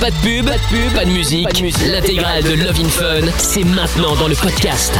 Pas de pub, pas de pub, pas de musique. L'intégrale de Love in Fun, c'est maintenant dans le podcast.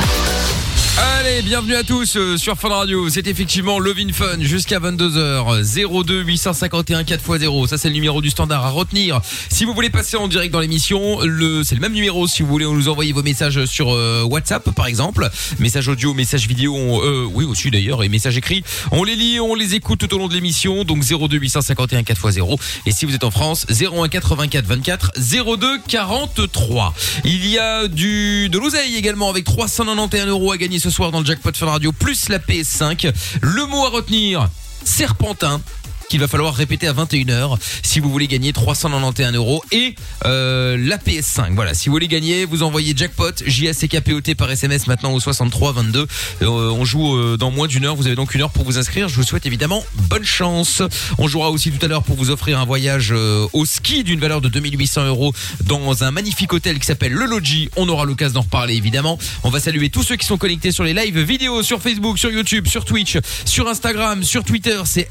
Allez, bienvenue à tous euh, sur Fun Radio. C'est effectivement Love in Fun jusqu'à 22h. 02 851 4x0. Ça, c'est le numéro du standard à retenir. Si vous voulez passer en direct dans l'émission, le, c'est le même numéro si vous voulez nous envoyer vos messages sur euh, WhatsApp, par exemple. Messages audio, messages vidéo, euh, oui, aussi d'ailleurs, et messages écrits. On les lit, on les écoute tout au long de l'émission. Donc 02 851 4x0. Et si vous êtes en France, 01 84 24 02 43. Il y a du, de l'oseille également avec 391 euros à gagner ce soir le jackpot Fun Radio plus la PS5. Le mot à retenir, serpentin qu'il va falloir répéter à 21h si vous voulez gagner 391 euros et euh, la PS5. Voilà, si vous voulez gagner, vous envoyez jackpot J-A-C-K-P-O-T par SMS maintenant au 63 22. Euh, on joue euh, dans moins d'une heure. Vous avez donc une heure pour vous inscrire. Je vous souhaite évidemment bonne chance. On jouera aussi tout à l'heure pour vous offrir un voyage au ski d'une valeur de 2800 euros dans un magnifique hôtel qui s'appelle le Logis. On aura l'occasion d'en reparler évidemment. On va saluer tous ceux qui sont connectés sur les lives vidéo sur Facebook, sur YouTube, sur Twitch, sur Instagram, sur Twitter. C'est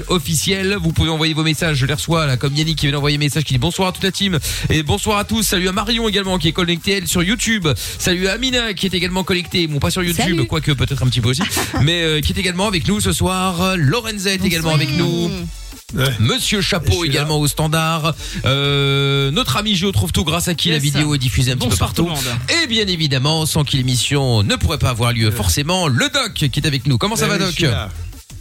M-I-K-L officiel. Vous pouvez envoyer vos messages. Je les reçois là comme Yannick qui vient d'envoyer un message qui dit bonsoir à toute la team et bonsoir à tous. Salut à Marion également qui est connectée elle sur YouTube. Salut à Amina qui est également connectée. Bon pas sur YouTube, Salut. quoique peut-être un petit peu aussi, mais euh, qui est également avec nous ce soir. Lorenza est également avec nous. Monsieur Chapeau également au standard. Euh, notre ami Géo trouve tout grâce à qui la vidéo est diffusée un petit peu partout. le monde. Et bien évidemment, sans qui l'émission ne pourrait pas avoir lieu, forcément, le Doc qui est avec nous. Comment ça va Doc.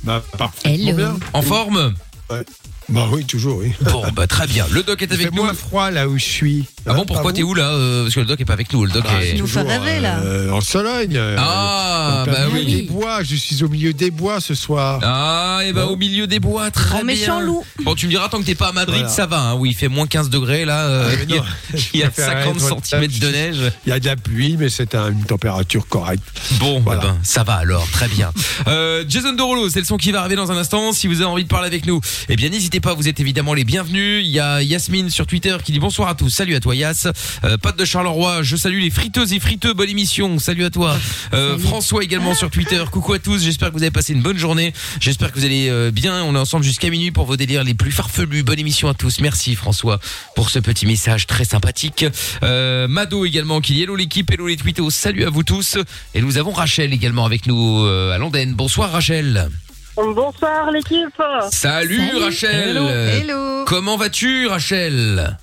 Bah, parfaitement Hello. bien. En forme Ouais. Bah oui, toujours, oui. Bon, bah très bien. Le Doc est Il avec fait nous. moins froid là où je suis. Ah bon, pourquoi t'es où là Euh, Parce que le Doc est pas avec nous. Le Doc Bah, est... nous fait rêver, là. euh, en Sologne. euh, Ah, en plein bah milieu oui. Des bois, je suis au milieu des bois ce soir. Ah, et bah au milieu des bois, très Grand bien. méchant loup. Bon, tu me diras, tant que t'es pas à Madrid, Voilà. ça va. Hein, où il fait moins 15 degrés là. euh, Ah, il y a, il y a je préfère 50 être cm de neige. Il y a de la pluie, mais c'est un- une température correcte. Bon, Voilà. eh ben, ça va alors, très bien. Euh, Jason Derulo, c'est le son qui va arriver dans un instant. Si vous avez envie de parler avec nous, eh bien n'hésitez pas, vous êtes évidemment les bienvenus. Il y a Yasmine sur Twitter qui dit bonsoir à tous. Salut à toi Yas. Euh, Pat de Charleroi, je salue les friteuses et friteux, bonne émission. Salut à toi. Euh, François également sur Twitter. Coucou à tous, j'espère que vous avez passé une bonne journée. J'espère que vous allez euh, bien. On est ensemble jusqu'à minuit pour vos délires les plus farfelus. Bonne émission à tous. Merci François pour ce petit message très sympathique. Euh, Mado également qui dit hello l'équipe, hello les twittos. Salut à vous tous. Et nous avons Rachel également avec nous euh, à Londres. Bonsoir Rachel. Bonsoir l'équipe. Salut, Salut. Rachel. Hello. Hello. Comment vas-tu Rachel?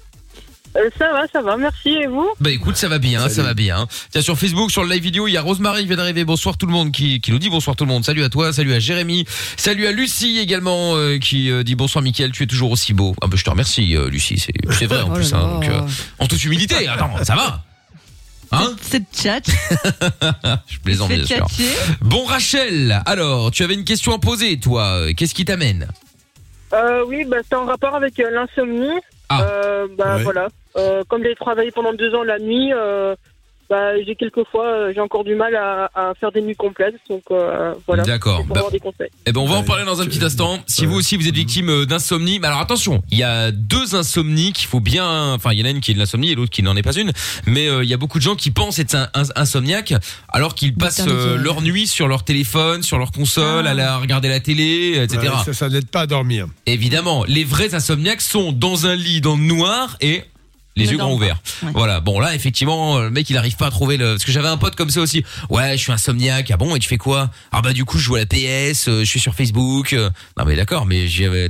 Euh, ça va, ça va, merci et vous Bah écoute, ça va bien, ça va bien. Tiens, sur Facebook, sur le live vidéo, il y a Rosemary qui vient d'arriver. Bonsoir tout le monde qui, qui nous dit bonsoir tout le monde. Salut à toi, salut à Jérémy, salut à Lucie également euh, qui euh, dit bonsoir Mickaël, tu es toujours aussi beau. Ah bah je te remercie euh, Lucie, c'est c'est vrai en Oh plus. hein, donc, euh, en toute humilité, attends, ça va Hein C'est chat. Je plaisante bien sûr. Bon Rachel, alors tu avais une question à poser toi. Qu'est-ce qui t'amène? Euh, Oui, bah, c'est en rapport avec euh, l'insomnie. Ah. Euh, bah Ouais. voilà. Euh, comme j'ai travaillé pendant deux ans la nuit, euh, bah, j'ai quelquefois, euh, j'ai encore du mal à, à faire des nuits complètes. Donc euh, voilà. D'accord. Bah, avoir des conseils. Eh ben on va en parler dans un petit instant. Si vous aussi vous êtes victime euh, d'insomnie, mais alors attention, il y a deux insomnies qu'il faut bien. Enfin, il y en a une qui est de l'insomnie et l'autre qui n'en est pas une. Mais euh, il y a beaucoup de gens qui pensent être un, un- insomniaques alors qu'ils passent euh, leur nuit sur leur téléphone, sur leur console, Ah. à la, regarder la télé, etc. Ouais, ça, ça n'aide pas à dormir. Évidemment, les vrais insomniaques sont dans un lit dans le noir et les yeux grands ouverts. Ouais. Voilà. Bon là, effectivement, le mec il arrive pas à trouver le. Parce que j'avais un pote comme ça aussi. Ouais, je suis insomniaque. Ah bon Et tu fais quoi? Ah bah du coup, je joue à la PS. euh, je suis sur Facebook. euh. Non mais d'accord, mais j'avais.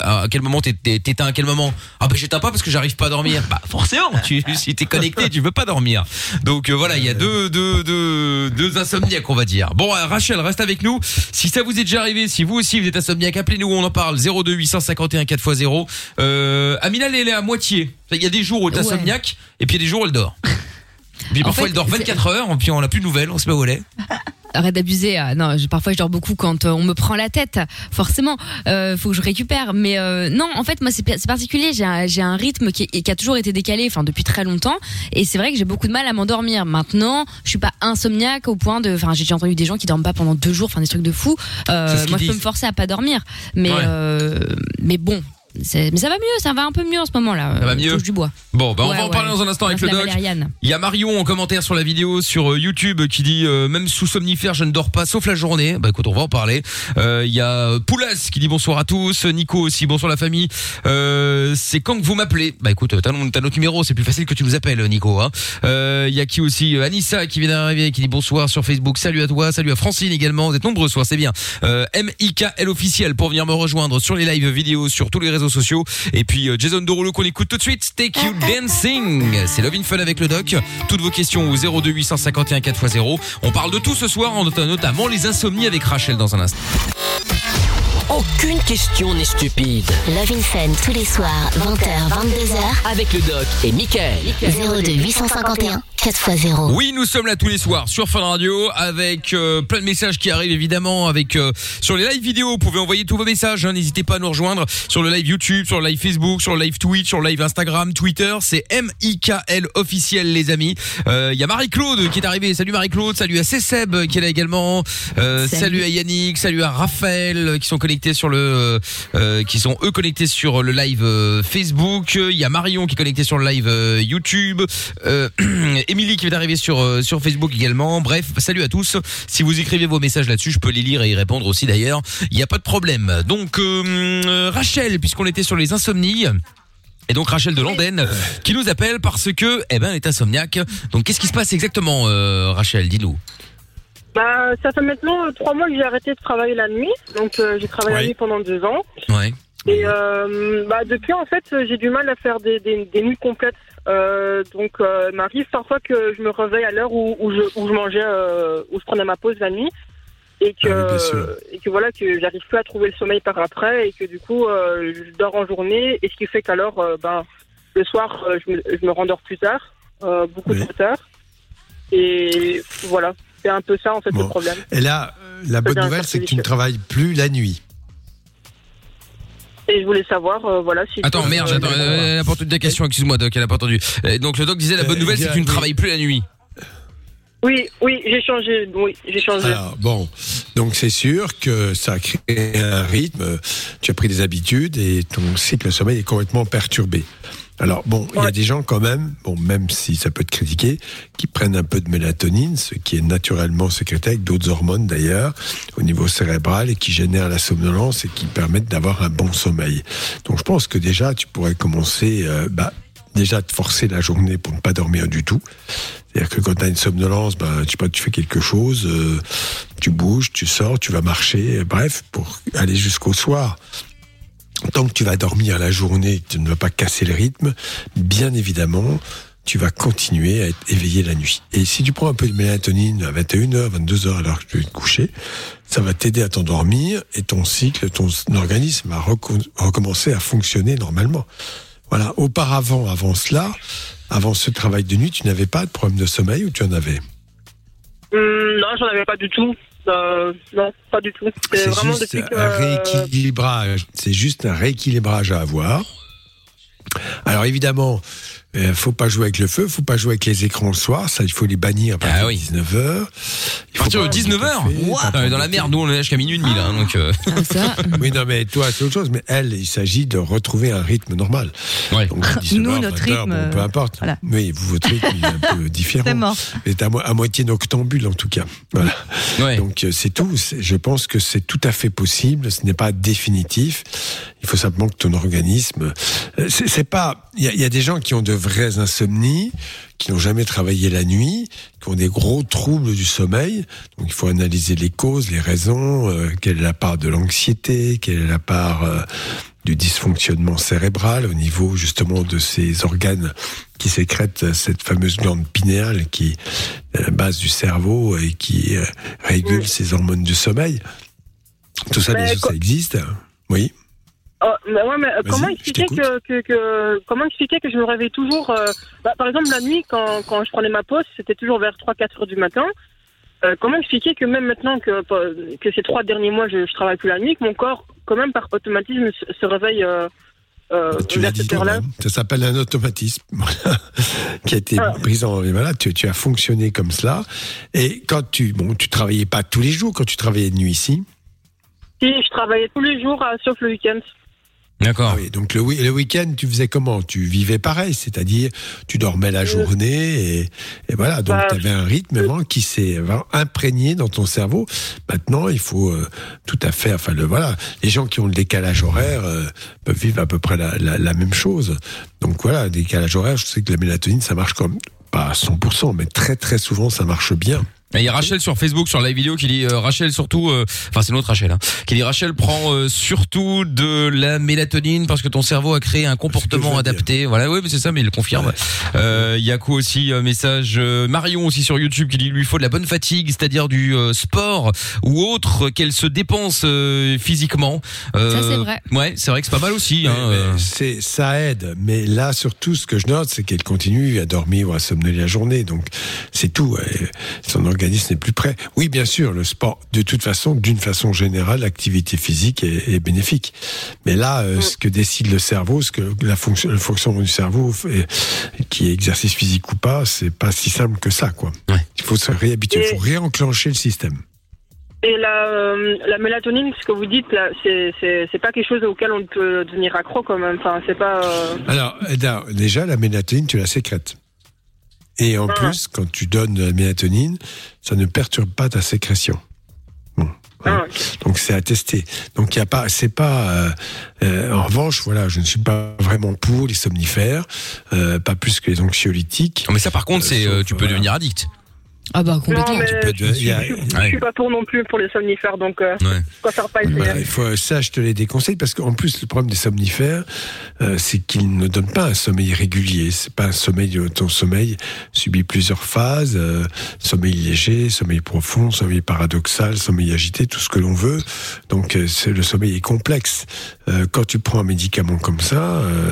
À quel moment t'es- t'es- t'éteins à quel moment? Ah bah j'éteins pas parce que j'arrive pas à dormir. Bah forcément. Tu, si t'es connecté, tu veux pas dormir. Donc euh, voilà, il y a deux deux deux deux insomniaques, on va dire. Bon, euh, Rachel, reste avec nous. Si ça vous est déjà arrivé, si vous aussi vous êtes insomniaque, appelez-nous. On en parle. 02 851 4x0. Euh, Amina, elle est à moitié. Il y a des jours où elle est Ouais. insomniaque et puis il y a des jours où elle dort. Puis En parfois fait, elle dort c'est- 24 heures, puis on n'a plus de nouvelles, on sait pas où elle est. Arrête d'abuser. ah, non, je- parfois je dors beaucoup quand euh, on me prend la tête. Forcément, euh, faut que je récupère. Mais euh, non, en fait, moi c'est c'est particulier. J'ai un, j'ai un rythme qui, qui a toujours été décalé, enfin depuis très longtemps. Et c'est vrai que j'ai beaucoup de mal à m'endormir. Maintenant, je suis pas insomniaque au point de. Enfin, j'ai déjà entendu des gens qui dorment pas pendant deux jours, enfin des trucs de fou. Euh, C'est ce qu'ils moi, je peux disent. me forcer à pas dormir. Mais Ouais. euh, mais bon. Mais ça va mieux, ça va un peu mieux en ce moment-là. Ça va euh, mieux touche du bois. Bon, bah on Ouais, va en ouais. parler dans un instant avec le doc. valériane. Il y a Marion en commentaire sur la vidéo sur euh, YouTube qui dit euh, même sous somnifère je ne dors pas sauf la journée. Bah écoute on va en parler. Euh, Il y a Poulas qui dit bonsoir à tous. Nico aussi bonsoir la famille. Euh, c'est quand que vous m'appelez? Bah écoute t'as notre numéro c'est plus facile que tu nous appelles Nico. hein. Il y a qui aussi? Anissa qui vient d'arriver qui dit bonsoir sur Facebook. Salut à toi, salut à Francine également. Vous êtes nombreux ce soir c'est bien. MIKL officiel pour venir me rejoindre sur les lives vidéo sur tous les réseaux sociaux. Et puis euh, Jason Derulo qu'on écoute tout de suite. Take You Dancing. C'est Love in Fun avec le doc. Toutes vos questions au 02 851 4x0. On parle de tout ce soir, en nota- notamment les insomnies avec Rachel dans un instant. Aucune question n'est stupide. Love in Fun tous les soirs, 20h, 22h, Avec le doc et Michael. 02 851 4x0. Oui, nous sommes là tous les soirs sur Fun Radio avec euh, plein de messages qui arrivent évidemment avec euh, sur les live vidéo. Vous pouvez envoyer tous vos messages. hein, N'hésitez pas à nous rejoindre sur le live YouTube, sur le live Facebook, sur le live Twitch, sur le live Instagram, Twitter. C'est M I K L officiel les amis. Euh, Il y a Marie Claude qui est arrivée. Salut Marie Claude. Salut à Seb qui est là également. Euh, salut. Salut. à Yannick. Salut à Raphaël qui sont connectés sur le euh, euh, qui sont eux connectés sur le live euh, Facebook. Il y a Marion qui est connectée sur le live YouTube. Émilie qui vient d'arriver sur sur Facebook également. Bref, salut à tous. Si vous écrivez vos messages là-dessus, je peux les lire et y répondre aussi d'ailleurs. Il n'y a pas de problème. Donc Rachel, puisqu'on était sur les insomnies. Et donc Rachel de Landen qui nous appelle parce que eh ben elle est insomniaque. Donc qu'est-ce qui se passe exactement euh, Rachel, dis-nous. Bah, ça fait maintenant trois mois que j'ai arrêté de travailler la nuit. Donc, euh, j'ai travaillé Ouais. la nuit pendant deux ans. Ouais. Et euh, bah, depuis, en fait, j'ai du mal à faire des, des, des nuits complètes. Euh, donc, il m'arrive parfois que je me réveille à l'heure où, où, je, où je mangeais, où je prenais ma pause la nuit. Et que, Ah oui, et que voilà, que j'arrive plus à trouver le sommeil par après. Et que du coup, je dors en journée. Et ce qui fait qu'alors, ben, le soir, je, me, je me rendors plus tard. beaucoup Oui. trop tard. Et voilà. C'est un peu ça, en fait, Bon. le problème. Et là, la bonne nouvelle, c'est que tu ne travailles plus la nuit. Et je voulais savoir, euh, voilà, si. Attends, merde, attends, euh, elle a pas entendu ta question, excuse-moi Doc, elle a pas entendu. Donc le doc disait la bonne Euh, nouvelle c'est que tu ne travailles plus la nuit. Oui, oui, j'ai changé. Oui, j'ai changé. Alors, bon, donc c'est sûr que ça a créé un rythme, tu as pris des habitudes et ton cycle de sommeil est complètement perturbé. Alors bon, il y a des gens quand même, bon même si ça peut te critiquer, qui prennent un peu de mélatonine, ce qui est naturellement sécrété avec d'autres hormones d'ailleurs au niveau cérébral et qui génèrent la somnolence et qui permettent d'avoir un bon sommeil. Donc je pense que déjà tu pourrais commencer, euh, bah, déjà te forcer la journée pour ne pas dormir du tout. C'est-à-dire que quand tu as une somnolence, ben, tu, sais pas, tu fais quelque chose, euh, tu bouges, tu sors, tu vas marcher, bref, pour aller jusqu'au soir. Tant que tu vas dormir la journée, tu ne vas pas casser le rythme, bien évidemment, tu vas continuer à être éveillé la nuit. Et si tu prends un peu de mélatonine à 21h, 22h alors que tu vas te coucher, ça va t'aider à t'endormir et ton cycle, ton organisme va reco- recommencer à fonctionner normalement. Voilà. Auparavant, avant cela, avant ce travail de nuit, tu n'avais pas de problème de sommeil ou tu en avais? Hum, non, j'en avais pas du tout. Euh, non, pas du tout. C'est vraiment juste depuis que. un rééquilibrage. C'est juste un rééquilibrage à avoir. Alors évidemment, il faut pas jouer avec le feu, faut pas jouer avec les écrans le soir, ça il faut les bannir à partir Ah oui. de 19h. À partir de 19h Dans la merde, nous on est jusqu'à minuit et demi là, donc euh, Ah, ça. Oui, non, mais toi, c'est autre chose. Mais elle, il s'agit de retrouver un rythme normal. ouais. Donc, 19 Nous, notre 20 heures, rythme, bon, peu euh, importe. voilà. Oui, vous, votre rythme, il est un peu différent. C'est mort. Vous êtes à, mo- à moitié noctambule, en tout cas. Voilà. Ouais. Donc, euh, c'est tout. Je pense que c'est tout à fait possible. Ce n'est pas définitif. Il faut simplement que ton organisme. euh, C'est pas. Il y, a- il y a des gens qui ont de vraies insomnies, qui n'ont jamais travaillé la nuit, qui ont des gros troubles du sommeil. Donc, il faut analyser les causes, les raisons. euh, quelle est la part de l'anxiété Quelle est la part euh, du dysfonctionnement cérébral au niveau justement de ces organes qui sécrètent cette fameuse glande pinéale qui est à la base du cerveau et qui euh, régule ces hormones du sommeil. Tout ça, bien sûr, ça existe. Oui. Oh, ouais, mais euh, comment expliquer que, que, que comment expliquer que je me réveille toujours euh, bah, Par exemple, la nuit, quand, quand je prenais ma pause, c'était toujours vers 3-4 heures du matin. Euh, comment expliquer que même maintenant que, que ces trois derniers mois, je, je travaille plus la nuit, que mon corps, quand même par automatisme, se, se réveille euh, euh, tu l'as dit toi-même. Ça s'appelle un automatisme qui a été Ah. pris en. Voilà, tu, tu as fonctionné comme cela. Et quand tu. Bon, tu travaillais pas tous les jours quand tu travaillais de nuit ici? Si, je travaillais tous les jours, euh, sauf le week-end. D'accord. Ah oui, donc le, le week-end, tu faisais comment? Tu vivais pareil, c'est-à-dire tu dormais la journée et, et voilà. Donc Bah, tu avais un rythme vraiment qui s'est vraiment imprégné dans ton cerveau. Maintenant, il faut euh, tout à fait. Enfin, le voilà, les gens qui ont le décalage horaire euh, peuvent vivre à peu près la, la- la même chose. Donc voilà, décalage horaire. Je sais que la mélatonine, ça marche comme pas à 100%, mais très très souvent, ça marche bien. Et il y a Rachel sur Facebook sur la vidéo qui dit euh, Rachel surtout euh, enfin c'est notre Rachel hein, qui dit Rachel prend euh, surtout de la mélatonine parce que ton cerveau a créé un comportement adapté. Voilà oui mais c'est ça mais il le confirme. Euh, Il y a quoi aussi un message euh, Marion aussi sur YouTube qui dit lui faut de la bonne fatigue, c'est-à-dire du euh, sport ou autre qu'elle se dépense euh, physiquement. Euh, Ça, c'est vrai. Ouais, c'est vrai que c'est pas mal aussi hein, Mais- mais euh. c'est ça aide, mais là surtout ce que je note, c'est qu'elle continue à dormir ou à somnoler la journée, donc c'est tout. euh, Son organisme n'est plus prêt. Oui, bien sûr, le sport, de toute façon, d'une façon générale, l'activité physique est, est bénéfique. Mais là, euh, ce que décide le cerveau, ce que la fonction, le fonctionnement du cerveau, fait, qui est exercice physique ou pas, c'est pas si simple que ça, quoi. Ouais. Il faut se réhabituer, il faut réenclencher le système. Et la, euh, la mélatonine, ce que vous dites, là, c'est, pas quelque chose auquel on peut devenir accro quand même. Enfin, c'est pas. euh, Alors, déjà, la mélatonine, tu la sécrètes. Et en Ah. plus, quand tu donnes de la mélatonine, ça ne perturbe pas ta sécrétion. Bon. ah. Donc c'est attesté. Donc il y a pas, c'est pas. euh, euh, en revanche, voilà, je ne suis pas vraiment pour les somnifères, euh, pas plus que les anxiolytiques. Mais ça par contre c'est euh, tu peux voilà. devenir addict. Ah bah complètement. Non, mais tu peux je, de- je- a- je- je Ouais. suis pas pour non plus pour les somnifères, donc euh, Ouais. je préfère pas essayer. Voilà, il faut, ça, je te les déconseille parce qu'en plus, le problème des somnifères, euh, c'est qu'ils ne donnent pas un sommeil régulier. C'est pas un sommeil, euh, ton sommeil subit plusieurs phases, euh, sommeil léger, sommeil profond, sommeil paradoxal, sommeil agité, tout ce que l'on veut. Donc, euh, le sommeil est complexe. Euh, quand tu prends un médicament comme ça, euh,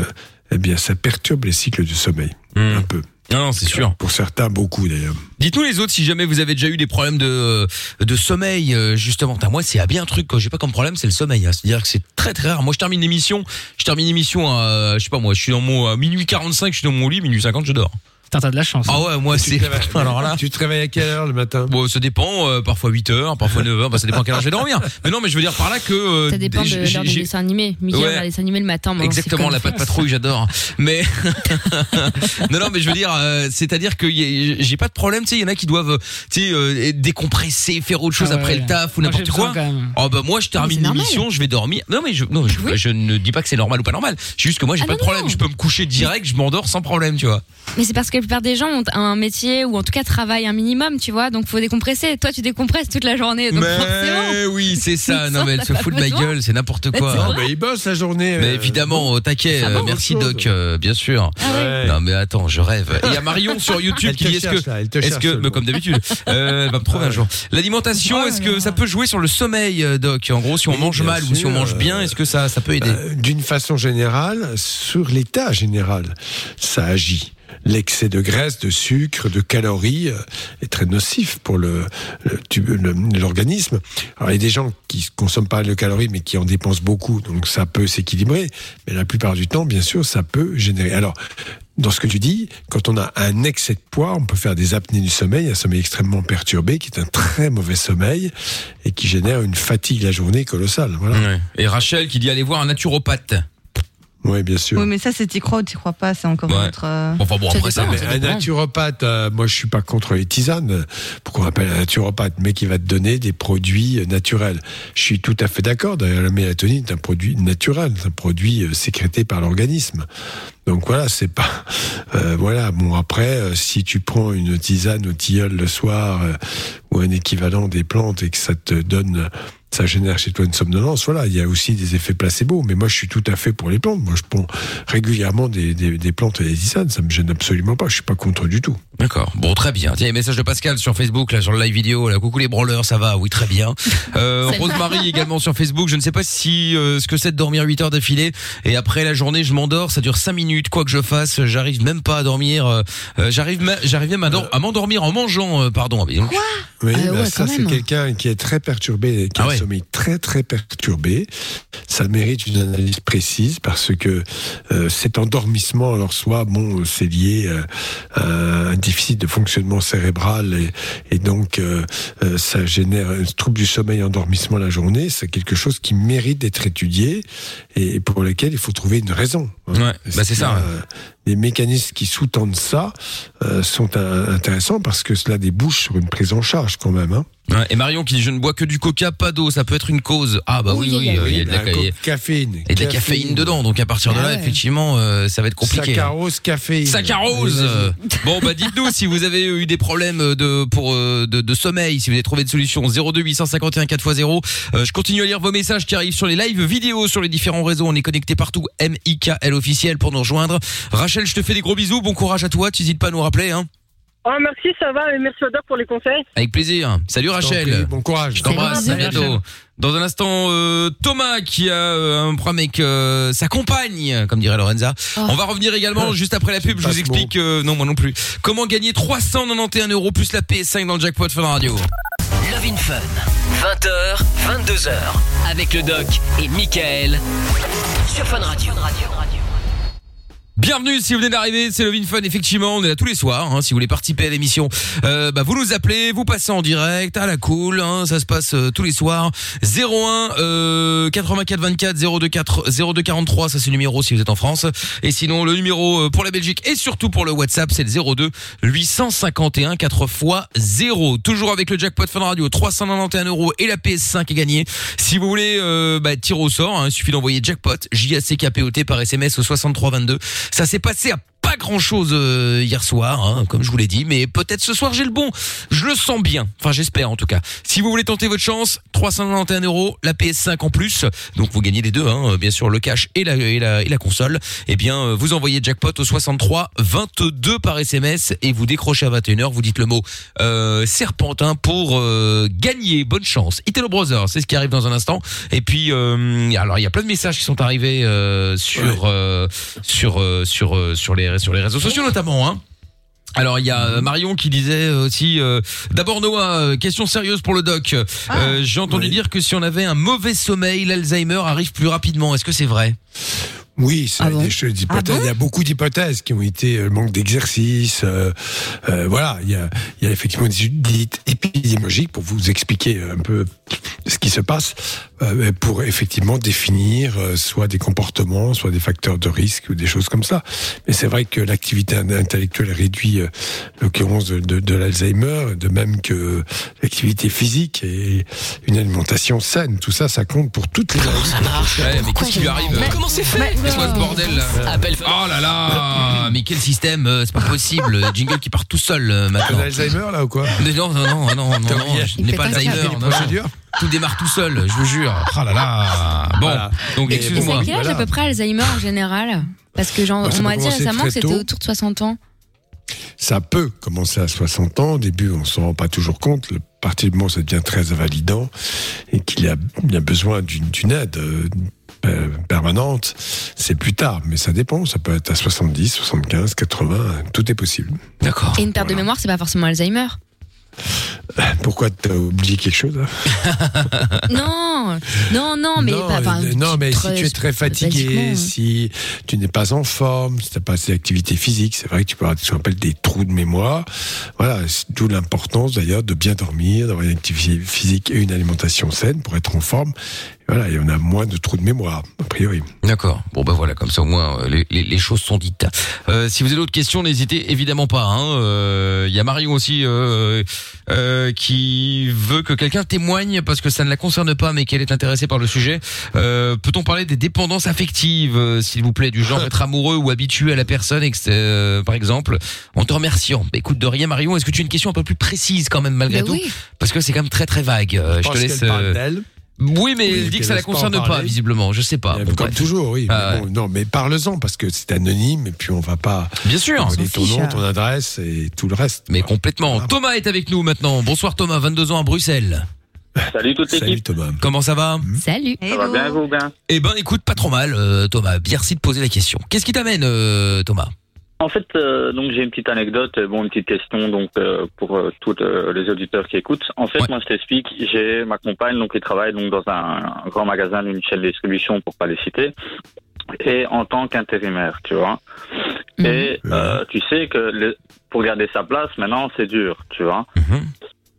eh bien, ça perturbe les cycles du sommeil. Hmm. Un peu. Non, non, c'est sûr. Pour certains, beaucoup d'ailleurs. Dites-nous les autres si jamais vous avez déjà eu des problèmes de de sommeil euh, justement. Putain, moi c'est bien un truc que j'ai pas comme problème, c'est le sommeil. hein. C'est-à-dire que c'est très très rare. Moi je termine l'émission, je termine l'émission à je sais pas moi, je suis dans mon à minuit 45, je suis dans mon lit, minuit 50 je dors. T'as de la chance. Ah ouais, moi c'est alors là Tu te réveilles à quelle heure le matin? Bon, ça dépend, euh, parfois 8 heures, parfois 9 heures, bah, ça dépend à quelle heure je vais dormir. Mais non, mais je veux dire par là que... euh, Ça dépend de l'heure des j'ai- dessins animés. Mickey Ouais. regarde des dessins animés le matin. Exactement, c'est la patte patrouille, j'adore. Mais non, non, mais je veux dire, euh, c'est-à-dire que y a- j'ai pas de problème. Tu sais, il y en a qui doivent, tu sais, euh, décompresser, faire autre chose Ah ouais, après ouais. le taf ou Moi, n'importe j'ai quoi. besoin quand même. Oh bah moi, je termine l'émission, je vais dormir. Non, mais je, non, je, Oui. je ne dis pas que c'est normal ou pas normal. C'est juste que moi, j'ai Ah pas de problème. Je peux me coucher direct, je m'endors sans problème, tu vois. Mais c'est parce que plupart des gens ont un métier ou en tout cas travaillent un minimum, tu vois. Donc faut décompresser. Toi, tu décompresses toute la journée. Donc forcément. mais oui, c'est ça. Non, mais elle se fout de ma gueule, c'est n'importe quoi. Non, mais il bosse la journée. Mais euh, évidemment, au taquet. Euh, merci. Doc, euh, bien sûr. Ah ouais. Ouais. Non mais attends, je rêve. Et il y a Marion sur YouTube Elle qui est-ce cherche, que là, elle te est-ce que mais comme d'habitude, euh, elle va me trouver un jour. L'alimentation, Ouais, est-ce que ça peut jouer sur le sommeil Doc? En gros, si on mange mal ou si on mange bien, est-ce que ça ça peut aider? D'une façon générale, sur l'état général, ça agit. L'excès de graisse, de sucre, de calories euh, est très nocif pour l'organisme. Alors il y a des gens qui consomment pas de calories mais qui en dépensent beaucoup, donc ça peut s'équilibrer. Mais la plupart du temps, bien sûr, ça peut générer. Alors dans ce que tu dis, quand on a un excès de poids, on peut faire des apnées du sommeil, un sommeil extrêmement perturbé, qui est un très mauvais sommeil et qui génère une fatigue la journée colossale. Et Rachel qui dit aller voir un naturopathe. Oui, bien sûr. Oui, mais ça, c'est t'y crois ou t'y crois pas, c'est encore Ouais. notre. euh, Enfin bon, après ça. Un naturopathe, euh, moi je suis pas contre les tisanes. Pourquoi on appelle un naturopathe? Mais qui va te donner des produits euh, naturels. Je suis tout à fait d'accord. D'ailleurs, la mélatonine est un produit naturel, c'est un produit sécrété par l'organisme. Donc voilà, c'est pas. euh, voilà. Bon après, si tu prends une tisane au tilleul le soir euh, ou un équivalent des plantes et que ça te donne ça génère chez toi une somnolence. Voilà, il y a aussi des effets placebo. Mais moi, je suis tout à fait pour les plantes. Moi, je prends régulièrement des, des, des plantes et des tisanes. Ça me gêne absolument pas. Je suis pas contre du tout. D'accord. Bon, très bien. Tiens, message de Pascal sur Facebook, là, sur le live vidéo. Là, coucou les branleurs, ça va? Oui, très bien. Euh. Rosemary également sur Facebook. Je ne sais pas si euh, ce que c'est de dormir 8 heures d'affilée et après la journée, je m'endors. Ça dure 5 minutes. Quoi que je fasse, j'arrive même pas à dormir. euh, euh, j'arrive, j'arrive même à, dor- à m'endormir en mangeant. euh, pardon. Mais donc- Oui, Ah bah, ouais, ça c'est quelqu'un qui est très perturbé, qui a Ah ouais. un sommeil très très perturbé. Ça mérite une analyse précise parce que euh, cet endormissement, alors soit bon, c'est lié euh, à un déficit de fonctionnement cérébral et, et donc euh, ça génère un trouble du sommeil, endormissement la journée. C'est quelque chose qui mérite d'être étudié et pour lequel il faut trouver une raison. hein. Ouais, bah, c'est ça, Euh, les mécanismes qui sous-tendent ça euh, sont un- intéressants parce que cela débouche sur une prise en charge quand même. Hein. Ouais, et Marion qui dit je ne bois que du coca, pas d'eau, ça peut être une cause. Ah bah oui, Oui, oui, il y a- euh, il y a de la, caféine. et de la caféine dedans, donc à partir de Ah là, ouais. effectivement, euh, ça va être compliqué. Saccharose, caféine. Saccharose. Bon bah dites-nous si vous avez eu des problèmes de pour euh, de, de sommeil, si vous avez trouvé de solution 02 851 4x0. Euh, je continue à lire vos messages qui arrivent sur les lives vidéo sur les différents réseaux. On est connecté partout. MIKL officiel pour nous rejoindre. Rachel, je te fais des gros bisous. Bon courage à toi. Tu n'hésites pas à nous rappeler. Hein. Oh, merci, ça va, et merci au doc pour les conseils. Avec plaisir. Salut Rachel. prie, Bon courage. Je t'embrasse, à Salut, bientôt. Dans un instant, euh, Thomas qui a euh, un problème avec euh, sa compagne, comme dirait Lorenza. Oh. On va revenir également juste après la pub. Je vous explique, euh, non moi non plus, comment gagner 391 euros plus la PS5 dans le jackpot Fun Radio. Love in Fun. 20h, 22h. Avec le doc et Michael. Sur Fun Radio. Bienvenue si vous venez d'arriver, c'est le Fun effectivement, on est là tous les soirs, hein, si vous voulez participer à l'émission, euh, bah, vous nous appelez, vous passez en direct, à la cool, hein, ça se passe euh, tous les soirs, 01 euh, 84 24 02 4 02 43, ça c'est le numéro si vous êtes en France, et sinon le numéro euh, pour la Belgique et surtout pour le WhatsApp c'est le 02 851 4 x 0, toujours avec le jackpot Fun Radio, 391 euros et la PS5 est gagnée, si vous voulez euh, bah, tirer au sort, hein, il suffit d'envoyer jackpot, J-A-C-K-P-O-T par SMS au 6322. Ça s'est passé à pas grand chose hier soir, hein, comme je vous l'ai dit, mais peut-être ce soir j'ai le bon. Je le sens bien. Enfin, j'espère en tout cas. Si vous voulez tenter votre chance, 391 euros, la PS5 en plus. Donc vous gagnez les deux, hein, bien sûr le cash et la et la, et la console. Eh bien, euh, vous envoyez jackpot au 63 22 par SMS et vous décrochez à 21h. Vous dites le mot euh, serpentin pour euh, gagner. Bonne chance. Italo Brothers, c'est ce qui arrive dans un instant. Et puis, euh, alors il y a plein de messages qui sont arrivés euh, sur euh, sur euh, sur euh, sur les sur les réseaux sociaux notamment. Hein. Alors il y a euh, Marion qui disait aussi euh, d'abord Noah euh, question sérieuse pour le doc. Euh, J'ai entendu oui. dire que si on avait un mauvais sommeil, l'Alzheimer arrive plus rapidement. Est-ce que c'est vrai? Oui, ça, Ah bon des choses d'hypothèses. Ah bon il y a beaucoup d'hypothèses qui ont été euh, le manque d'exercice. euh, euh, voilà, il y a, il y a effectivement des études épidémiologiques pour vous expliquer un peu ce qui se passe, euh, pour effectivement définir euh, soit des comportements, soit des facteurs de risque ou des choses comme ça. Mais c'est vrai que l'activité intellectuelle réduit euh, l'occurrence de, de, de l'Alzheimer, de même que l'activité physique et une alimentation saine. Tout ça, ça compte pour toutes les maladies. Ça marche. Ouais, mais qu'est-ce qui lui arrive Mais comment c'est fait C'est quoi ce bordel là Appel Oh là là Mais quel système euh, C'est pas possible. Jingle qui part tout seul euh, T'as maintenant. l'Alzheimer là ou quoi Mais Non, non, non, non, non, T'as non, je n'ai pas Alzheimer. non, non. Tout démarre tout seul, je vous jure. Oh là là. Bon, Voilà. donc Et Et c'est excuse-moi. à quel âge à peu près Alzheimer en général Parce que genre, Bah, ça on m'a dit commencer récemment très que c'était tôt. autour de 60 ans. Ça peut commencer à 60 ans. Au début, on s'en rend pas toujours compte. Le partir du moment où ça devient très invalidant et qu'il y a, il y a besoin d'une d'une aide euh, permanente, c'est plus tard. Mais ça dépend. Ça peut être à 70, 75, 80. Tout est possible. D'accord. Et une perte de mémoire, c'est pas forcément Alzheimer. Pourquoi t'as oublié quelque chose non, non, non, mais non, pas. enfin, euh, non, mais si tu es très fatigué, si tu n'es pas en forme, si tu n'as pas assez d'activité physique, c'est vrai que tu peux avoir ce qu'on appelle des trous de mémoire. Voilà, d'où l'importance d'ailleurs de bien dormir, d'avoir une activité physique et une alimentation saine pour être en forme. Voilà, et on a moins de trous de mémoire, a priori. D'accord. Bon bah voilà, comme ça au moins euh, les, les, les choses sont dites. Euh, si vous avez d'autres questions, n'hésitez évidemment pas. hein. Euh, Il y a Marion aussi euh, euh, qui veut que quelqu'un témoigne parce que ça ne la concerne pas, mais qu'elle est intéressée par le sujet. Euh, Peut-on parler des dépendances affectives, euh, s'il vous plaît, du genre être amoureux ou habitué à la personne, euh, par exemple, en te remerciant? Bah, écoute, de rien, Marion, est-ce que tu as une question un peu plus précise quand même malgré tout? oui. Parce que c'est quand même très très vague. Euh, je pense te laisse. Euh. Oui, mais Oui, elle dit que ça la concerne pas, parler. visiblement. Je sais pas. Euh, Bon, comme bref. toujours, oui. Ah, mais bon, non, mais parle-en parce que c'est anonyme et puis on va pas Bien sûr. donner s'en ton nom, ton adresse et tout le reste. Mais complètement. Voilà. Thomas est avec nous maintenant. Bonsoir Thomas, 22 ans à Bruxelles. Salut toute Salut l'équipe. Thomas. Comment ça va? Salut. Ça va bien, vous bien Eh ben écoute, pas trop mal euh, Thomas. Merci de poser la question. Qu'est-ce qui t'amène euh, Thomas? En fait, euh, donc j'ai une petite anecdote, euh, bon, une petite question donc euh, pour euh, tous euh, les auditeurs qui écoutent. En fait, moi, je t'explique, j'ai ma compagne donc qui travaille donc dans un, un grand magasin d'une chaîne de distribution pour pas les citer, et en tant qu'intérimaire, tu vois. Et euh, tu sais que le- pour garder sa place, maintenant, c'est dur, tu vois.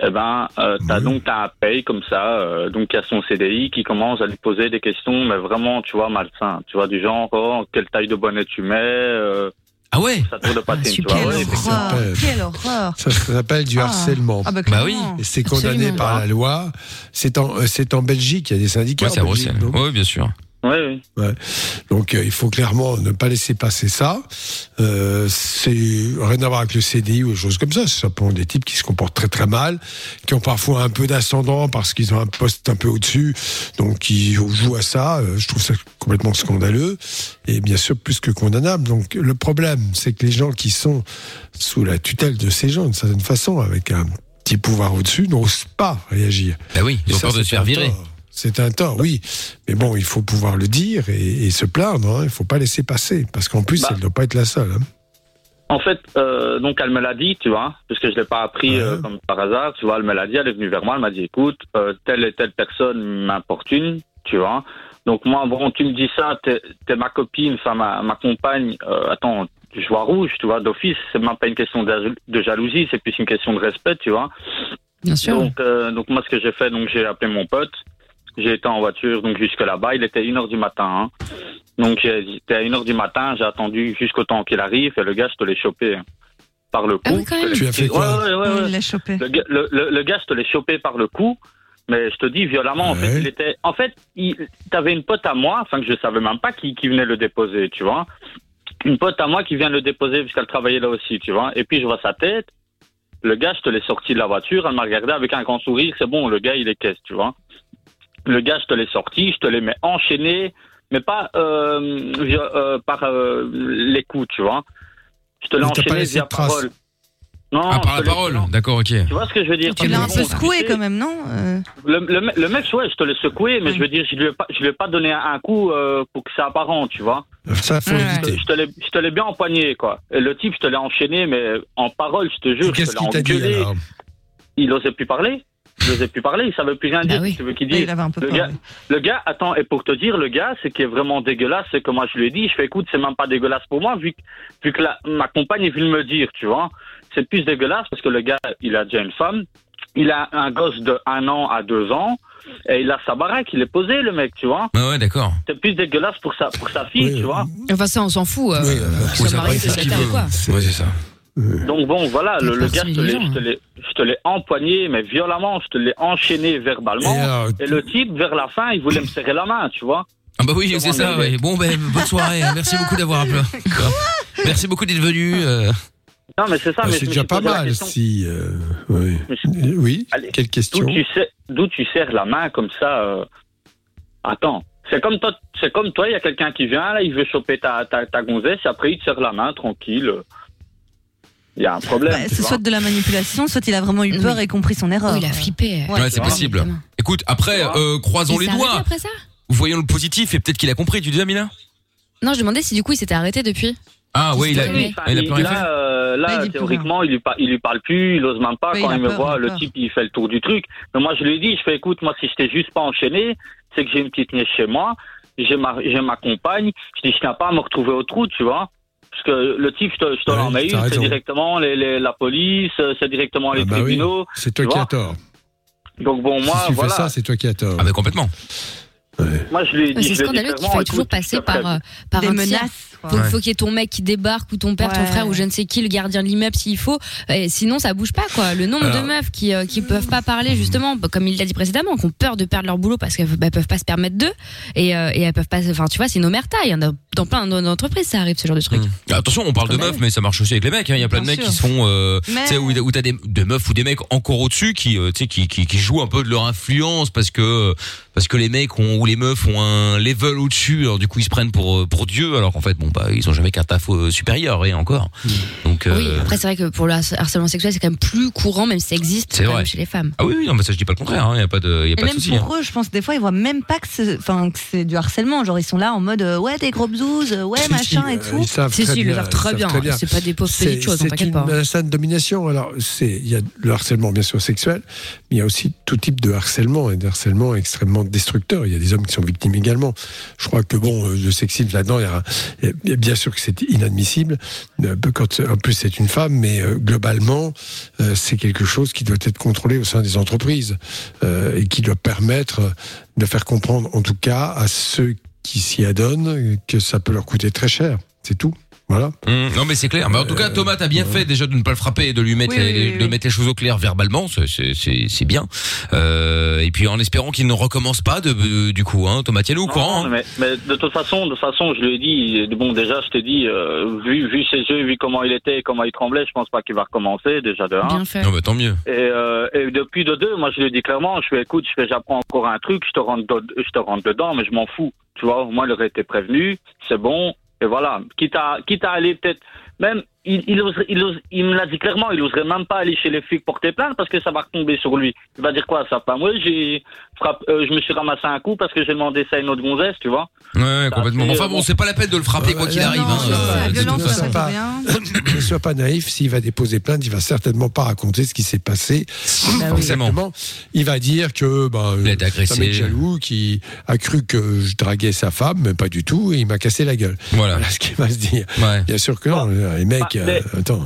Eh ben, euh, t'as donc t'as un paye comme ça, euh, donc il y a son CDI qui commence à lui poser des questions, mais vraiment, tu vois, malsain, tu vois, du genre, oh, quelle taille de bonnet tu mets, euh, ah ouais, ça tourne tu vois. Quelle ouais, horreur, quelle horreur. Ça s'appelle du Ah. harcèlement. Ah bah, Bah oui. c'est condamné Absolument. par la loi. C'est en, euh, c'est en Belgique, il y a des syndicats. ouais, c'est à en Belgique, Ouais, bien sûr. Ouais, oui. Donc euh, il faut clairement ne pas laisser passer ça. Euh, c'est rien à voir avec le CDI ou des choses comme ça. C'est simplement des types qui se comportent très très mal, qui ont parfois un peu d'ascendant parce qu'ils ont un poste un peu au-dessus, donc qui jouent à ça. Euh, je trouve ça complètement scandaleux et bien sûr plus que condamnable. Donc le problème, c'est que les gens qui sont sous la tutelle de ces gens, d'une certaine façon, avec un petit pouvoir au-dessus, n'osent pas réagir. Bah oui, ils ont peur de se faire virer. tort. C'est un tort, oui. Mais bon, il faut pouvoir le dire et, et se plaindre. Hein. Il faut pas laisser passer. Parce qu'en plus, Bah. elle ne doit pas être la seule. hein. En fait, euh, donc elle me l'a dit, tu vois, parce que je l'ai pas appris euh, comme par hasard, tu vois, elle me l'a dit, elle est venue vers moi, elle m'a dit, écoute, euh, telle et telle personne m'importune, tu vois. Donc moi, bon, tu me dis ça, t'es es ma copine, enfin ma, ma compagne, euh, attends, je vois rouge, tu vois, d'office, c'est même pas une question de, de jalousie, c'est plus une question de respect, tu vois. Bien sûr. Donc, euh, donc moi, ce que j'ai fait, donc j'ai appelé mon pote. J'ai été en voiture, donc jusque là-bas. Il était 1h du matin. hein. Donc j'étais à 1h du matin, j'ai attendu jusqu'au temps qu'il arrive et le gars, je te l'ai chopé hein, par le cou. Ah oui, quand même. Tu as fait quoi Ouais, ouais, ouais, ouais. Il l'a chopé. Le, gars- le, le- le gars, je te l'ai chopé par le cou, mais je te dis violemment. En fait, il était. En fait, il t'avais une pote à moi, enfin que je savais même pas qui, qui venait le déposer, tu vois. Une pote à moi qui vient le déposer puisqu'elle travaillait là aussi, tu vois. Et puis je vois sa tête. Le gars, je te l'ai sorti de la voiture, elle m'a regardé avec un grand sourire. C'est bon, le gars, il est caisse, tu vois. Le gars, je te l'ai sorti, je te l'ai mis enchaîné, mais pas euh, via- euh, par euh, les coups, tu vois. Je te l'ai enchaîné via parole. Non, Ah, par la parole. D'accord, ok. Tu vois ce que je veux dire? Tu l'as un peu secoué quand même, non Euh, le, le, me- le mec, ouais, je te l'ai secoué, mais je veux dire, je lui ai pas, je lui ai pas donné un, coup euh, pour que c'est apparent, tu vois. Ça, faut Ouais. Je te- éviter. je te l'ai, je te l'ai bien empoigné, quoi. Et le type, je te l'ai enchaîné, mais en parole, je te jure, je Qu'est-ce te l'ai qu'il t'a dit engueulé. alors? Il osait plus parler. Il osait plus parler. Il savait plus rien dire. Bah oui. Tu veux qu'il Il dise avait un peu le gars, oui. le gars, attends, et pour te dire, le gars, c'est qui est vraiment dégueulasse, c'est que moi je lui ai dit, je fais écoute, c'est même pas dégueulasse pour moi, vu que, vu que la- ma compagne est venue me dire, tu vois. C'est plus dégueulasse parce que le gars, il a déjà une femme, il a un gosse de un an à deux ans, et il a sa baraque, il est posé, le mec, tu vois. Ouais, ouais, d'accord. C'est plus dégueulasse pour sa, pour sa fille, Oui, tu vois. Enfin, ça, on s'en fout. euh, Oui, euh, oui, fait ce qu'il veut. quoi. Ouais, c'est ça. Donc bon, voilà, le, gars, je te l'ai- les gens, je te l'ai- empoigné, mais violemment, je te l'ai enchaîné verbalement. Et alors, Et le type, vers la fin, il voulait me serrer la main, tu vois. Ah bah oui, c'est ça. ouais. Bon, ben, bonne soirée. Merci beaucoup d'avoir appelé. Merci beaucoup d'être venu. euh. Non, mais c'est ça. ah, mais je c'est déjà pas mal si. euh, oui. Oui. Allez. Quelle question D'où tu, sais, d'où tu serres la main comme ça euh, Attends. C'est comme toi, c'est comme toi, il y a quelqu'un qui vient, là, il veut choper ta, ta, ta gonzesse, et après il te serre la main, tranquille. Il y a un problème. Bah, c'est soit de la manipulation, soit il a vraiment eu peur Oui. et compris son erreur. Oh, il a flippé. Ouais, c'est possible. Écoute, après, euh, croisons Il les doigts. après ça Voyons le positif et peut-être qu'il a compris. Tu dis, Amina Non, je demandais si du coup il s'était arrêté depuis. Ah ouais, il a, Oui, Enfin, il a plus rien fait. là, euh, là, il plus théoriquement, il lui, par- il lui parle plus, il ose même pas. Oui, Quand il me peur, voit, le peur. type, il fait le tour du truc. Mais moi, je lui dit, je fais, écoute, moi, si je t'ai juste pas enchaîné, c'est que j'ai une petite nièce chez moi, j'ai ma, j'ai ma compagne, je dis, je tiens pas à me retrouver au trou, tu vois. Parce que le type, je te, je te Ouais, l'en c'est directement les, les- la police, c'est directement les Ah bah oui. tribunaux. C'est toi qui as tort. Donc bon, moi, si tu voilà. fais ça, c'est toi qui as tort. Ah bah complètement. moi, je lui ai dit, C'est scandaleux qu'il faille toujours passer par, euh, par Des un quoi. Faut, Ouais. faut qu'il y ait ton mec qui débarque ou ton père, ton frère ou je ne sais qui, le gardien de l'immeuble s'il faut. Et sinon, ça bouge pas quoi. Le nombre Alors- de meufs qui euh, qui peuvent pas parler justement, bah, comme il l'a dit précédemment, qui ont peur de perdre leur boulot parce qu'elles bah, peuvent pas se permettre d'eux et, euh, et elles peuvent pas. Enfin, tu vois, c'est une omerta. Il y en a dans plein d'entreprises, ça arrive ce genre de truc. Hum. Attention, on parle de meufs, mais ça marche aussi avec les mecs. hein. Il y a plein de mecs sûr. qui se font, euh, Mais- tu sais, où, où t'as des, des meufs ou des mecs encore au-dessus qui, euh, tu sais, qui, qui, qui jouent un peu de leur influence parce que parce que les mecs ont, ou les meufs ont un level au-dessus. Alors du coup, ils se prennent pour pour Dieu. Alors qu'en fait, bon, bah ils ont jamais qu'un taf euh, supérieur et encore. Donc Oui, euh, après c'est vrai que pour le harcèlement sexuel c'est quand même plus courant même si ça existe quand même chez les femmes. ah oui, oui, non, mais ça je dis pas le contraire. Il y a pas de, y a Et pas de même souci. pour hein. eux, je pense que des fois, ils voient même pas que c'est, enfin, que c'est du harcèlement. Genre, ils sont là en mode, euh, ouais, des gros bzouz, euh, ouais, Si, machin si, et tout. Ils savent Si, très si, ils le bien, savent très bien. C'est pas des pauvres C'est petites choses, hein, c'est t'inquiète une pas. saine domination. Alors, c'est il y a le harcèlement bien sûr sexuel, mais il y a aussi tout type de harcèlement et de harcèlement extrêmement destructeur. Il y a des hommes qui sont victimes également. Je crois que bon, le sexisme là-dedans, il y a- bien sûr que c'est inadmissible. euh, Quand en plus c'est une femme, mais euh, globalement, euh, c'est quelque chose qui doit être contrôlé au sein des entreprises et qui doit permettre de faire comprendre, en tout cas, à ceux qui s'y adonnent, que ça peut leur coûter très cher. C'est tout. Voilà. Hum, non mais c'est clair. Mais en tout cas, Thomas, t'as bien fait déjà de ne pas le frapper et de lui mettre, Oui, les, oui, oui, de oui. mettre les choses au clair verbalement. C'est- C'est c'est- c'est bien. Euh, et puis en espérant qu'il ne recommence pas de, de- du coup. Hein. Thomas, tiens-le au courant. Non, hein. mais, mais de toute façon, de toute façon, je lui ai dit. Bon, déjà, je t'ai dit, euh, vu, vu ses yeux, vu comment il était, comment il tremblait, je pense pas qu'il va recommencer déjà de un. Bien fait. Non, bah, tant mieux. Et, euh, et depuis de deux, moi je lui ai dit clairement, je fais écoute, je fais j'apprends encore un truc, je te rentre, je te rentre dedans, mais je m'en fous. Tu vois, au moins il aurait été prévenu, c'est bon, et voilà.Quitte à, quitte à aller peut-être, même, il, il, oserait- il, ose- il me l'a dit clairement, il oserait même pas aller chez les flics porter plainte parce que ça va retomber sur lui. Il va dire quoi ça pas moi, j'ai frappé, euh, je me suis ramassé un coup parce que j'ai demandé ça à une autre gonzesse, tu vois. Ouais, ouais, complètement. Enfin euh, bon, bon. c'est pas la peine de le frapper quoi qu'il Ouais, arrive. non, hein. Euh, de violence, façon. pas- ne sois pas naïf, s'il va déposer plainte, il va certainement pas raconter ce qui s'est passé. Forcément. Exactement. Il va dire que ben, Il euh, agressé. c'est un mec jaloux qui a cru que je draguais sa femme, mais pas du tout, et il m'a cassé la gueule. Voilà. Voilà ce qu'il va se dire. Ouais. Bien sûr que non, les mecs, Bah, euh, mais- attends.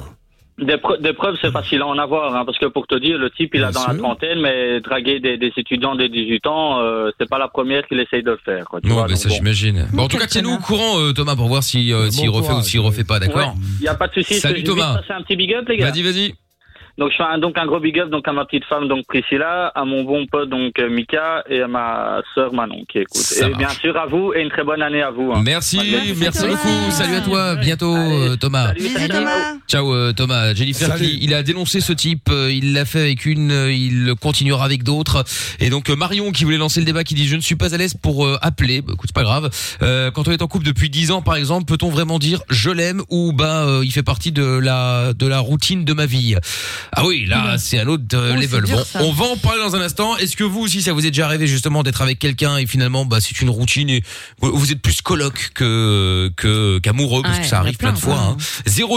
Des, preu- des preuves, c'est facile à en avoir, hein, parce que pour te dire, le type, il a dans la trentaine, mais draguer des, des étudiants de 18 ans, euh, c'est pas la première qu'il essaye de le faire. Quoi, tu Non, vois, mais ça bon. j'imagine. Bon, en tout cas, tiens-nous au courant, euh, Thomas, pour voir si euh, Bon s'il refait ou s'il refait pas, d'accord Il n'y a pas de souci. Salut, Thomas. passer un petit big up, les gars. Vas-y, vas-y. Donc, je fais un, donc un gros big up donc, à ma petite femme, donc Priscilla, à mon bon pote, donc euh, Mika, et à ma sœur Manon, qui écoute. Ça et marche. bien sûr, à vous, et une très bonne année à vous. hein. Merci, Merci, merci Thomas. beaucoup. Salut à toi. Bientôt, Allez, euh, Thomas. salut. Ciao. Thomas. Ciao euh, Thomas. Jennifer Salut. qui il a dénoncé ce type, il l'a fait avec une, il continuera avec d'autres. Et donc Marion qui voulait lancer le débat qui dit je ne suis pas à l'aise pour euh, appeler. Bah, écoute c'est pas grave. Euh, quand on est en couple depuis 10 ans par exemple, peut-on vraiment dire je l'aime ou bah euh, il fait partie de la de la routine de ma vie? Ah oui là c'est un autre euh, Oh, level. c'est dur, Bon, ça. on va en parler dans un instant. Est-ce que vous aussi ça vous est déjà arrivé justement d'être avec quelqu'un et finalement bah c'est une routine et vous, vous êtes plus coloc que que qu'amoureux parce Ouais, que ça il y en a arrive plein de fois. Hein.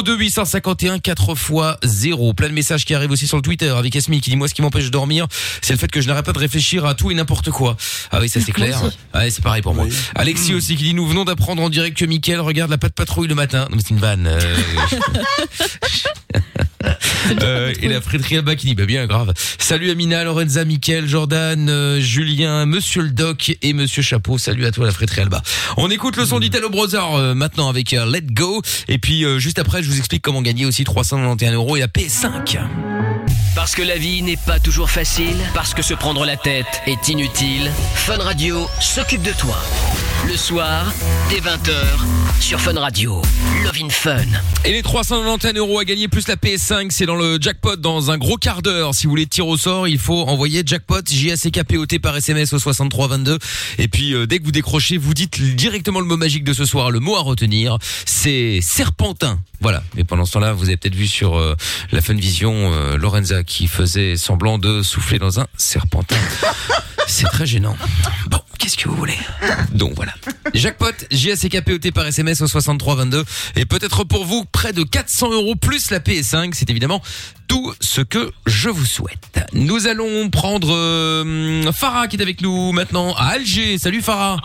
02 851 4 x 0. Plein de messages qui arrivent aussi sur le Twitter avec Esmi qui dit moi ce qui m'empêche de dormir, c'est le fait que je n'arrête pas de réfléchir à tout et n'importe quoi. Ah oui, ça c'est clair. Ouais, c'est pareil pour moi. Alexis aussi qui dit nous venons d'apprendre en direct que Mickaël regarde la patte patrouille le matin. Non mais c'est une vanne. euh. Euh, et la Alba qui dit bah bien grave. Salut Amina, Lorenza, Mickaël, Jordan, euh, Julien, Monsieur le Doc et Monsieur Chapeau. Salut à toi la Frédéric Alba. On écoute le son d'Italo Brother euh, maintenant avec euh, Let Go et puis euh, juste après je vous explique comment gagner aussi 391 euros et la PS5. Parce que la vie n'est pas toujours facile, parce que se prendre la tête est inutile, Fun Radio s'occupe de toi. Le soir, dès 20h, sur Fun Radio. Love in Fun. Et les 391 euros à gagner plus la PS5, c'est dans le jackpot dans un gros quart d'heure. Si vous voulez tirer au sort, il faut envoyer jackpot J A C K P O T par SMS au 63 22. Et puis euh, dès que vous décrochez, vous dites directement le mot magique de ce soir. Le mot à retenir, c'est serpentin. Voilà. Mais pendant ce temps-là, vous avez peut-être vu sur euh, la Fun Vision euh, Lorenza qui faisait semblant de souffler dans un serpentin. C'est très gênant. Bon, qu'est-ce que vous voulez? Donc voilà. Jackpot, J-A-C-K-P-O-T par SMS au 6322. Et peut-être pour vous, près de 400 euros plus la PS5. C'est évidemment tout ce que je vous souhaite. Nous allons prendre euh, Farah qui est avec nous maintenant à Alger. Salut Farah.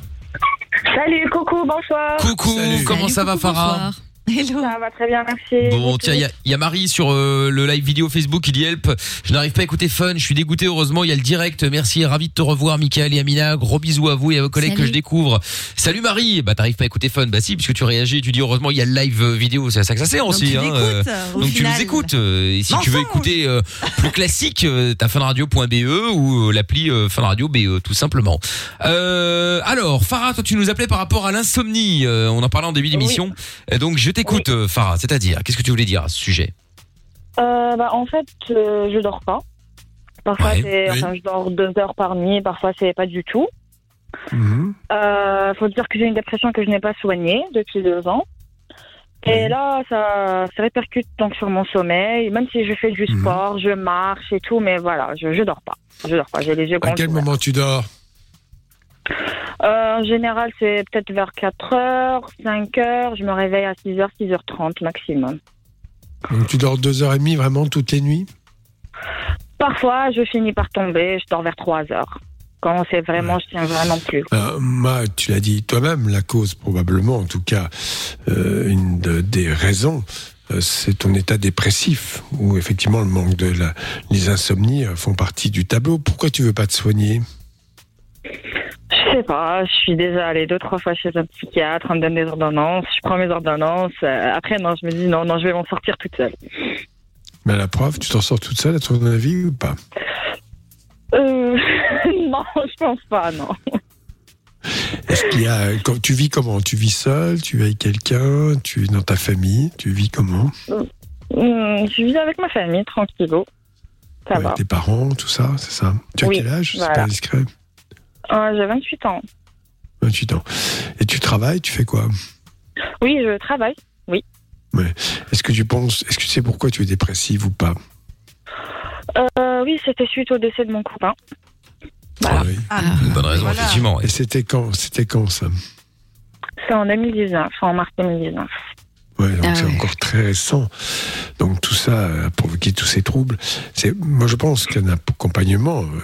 Salut, coucou, bonsoir. Coucou, Salut. comment Salut, ça va Farah? bonsoir. Hello. Ça va très bien, merci. Bon, tiens, il y a, il y a Marie sur euh, le live vidéo Facebook qui dit Help. Je n'arrive pas à écouter Fun. Je suis dégoûté. Heureusement, il y a le direct. Merci, ravi de te revoir, Michael et Amina. Gros bisous à vous et à vos collègues Salut. que je découvre. Salut Marie. Bah, t'arrives pas à écouter Fun. Bah si, puisque tu réagis. Tu dis heureusement, il y a le live euh, vidéo. C'est à ça que ça sert Donc aussi. tu hein, euh, au donc tu nous écoutes. euh, et si tu veux écouter euh, plus classique, euh, t'as funradio.be ou l'appli euh, funradio BE, tout simplement. Euh, alors, Farah, toi, tu nous appelais par rapport à l'insomnie. Euh, on en parlait en début d'émission. Donc, je t'écoute, euh, Farah. C'est-à-dire, qu'est-ce que tu voulais dire à ce sujet? Euh, bah, en fait, euh, je dors pas. Parfois, Ouais, c'est, oui. enfin, je dors deux heures par nuit, parfois, c'est pas du tout. Mhm. Euh, faut dire que j'ai une dépression que je n'ai pas soignée depuis deux ans. Et là, ça, ça répercute donc sur mon sommeil. Même si je fais du Mhm. sport, je marche et tout, mais voilà, je, je dors pas. Je dors pas. J'ai les yeux À quel ouverts. moment tu dors? Euh, en général, c'est peut-être vers 4 heures, 5 heures. Je me réveille à 6 heures, 6 heures 30 maximum. Donc, Tu dors deux heures et demie vraiment toutes les nuits? Parfois, je finis par tomber. Je dors vers 3 heures. Quand c'est vraiment, je tiens vraiment plus. Euh, moi, tu l'as dit toi-même, la cause probablement, en tout cas, euh, une de- des raisons, euh, c'est ton état dépressif, où effectivement le manque de la, les insomnies font partie du tableau. Pourquoi tu veux pas te soigner? Je sais pas, je suis déjà allée deux, trois fois chez un psychiatre, on me donne des ordonnances, je prends mes ordonnances. euh, après, non, je me dis non, non, je vais m'en sortir toute seule. Mais à la preuve, tu t'en sors toute seule à ton avis ou pas? Euh, non, je pense pas, non. Est-ce qu'il y a, quand tu vis comment? Tu vis seul Tu vis avec quelqu'un Tu vis dans ta famille Tu vis comment? Hum, je vis avec ma famille, tranquillo. Ça Avec va. tes parents, tout ça, c'est ça? Tu as quel âge? C'est pas discret Euh, J'ai 28 ans. 28 ans. Et tu travailles Tu fais quoi? Oui, je travaille. Oui. Est-ce que tu penses Est-ce que tu sais pourquoi tu es dépressive ou pas? Euh, oui, c'était suite au décès de mon copain. Voilà. Ah oui. Ah, Une bonne raison, Voilà. effectivement. Et c'était quand C'était quand ça? C'est en 2019, en mars 2019. Ouais, donc Ah c'est ouais. encore très récent. Donc tout ça a provoqué tous ces troubles. C'est, moi, je pense qu'un accompagnement euh,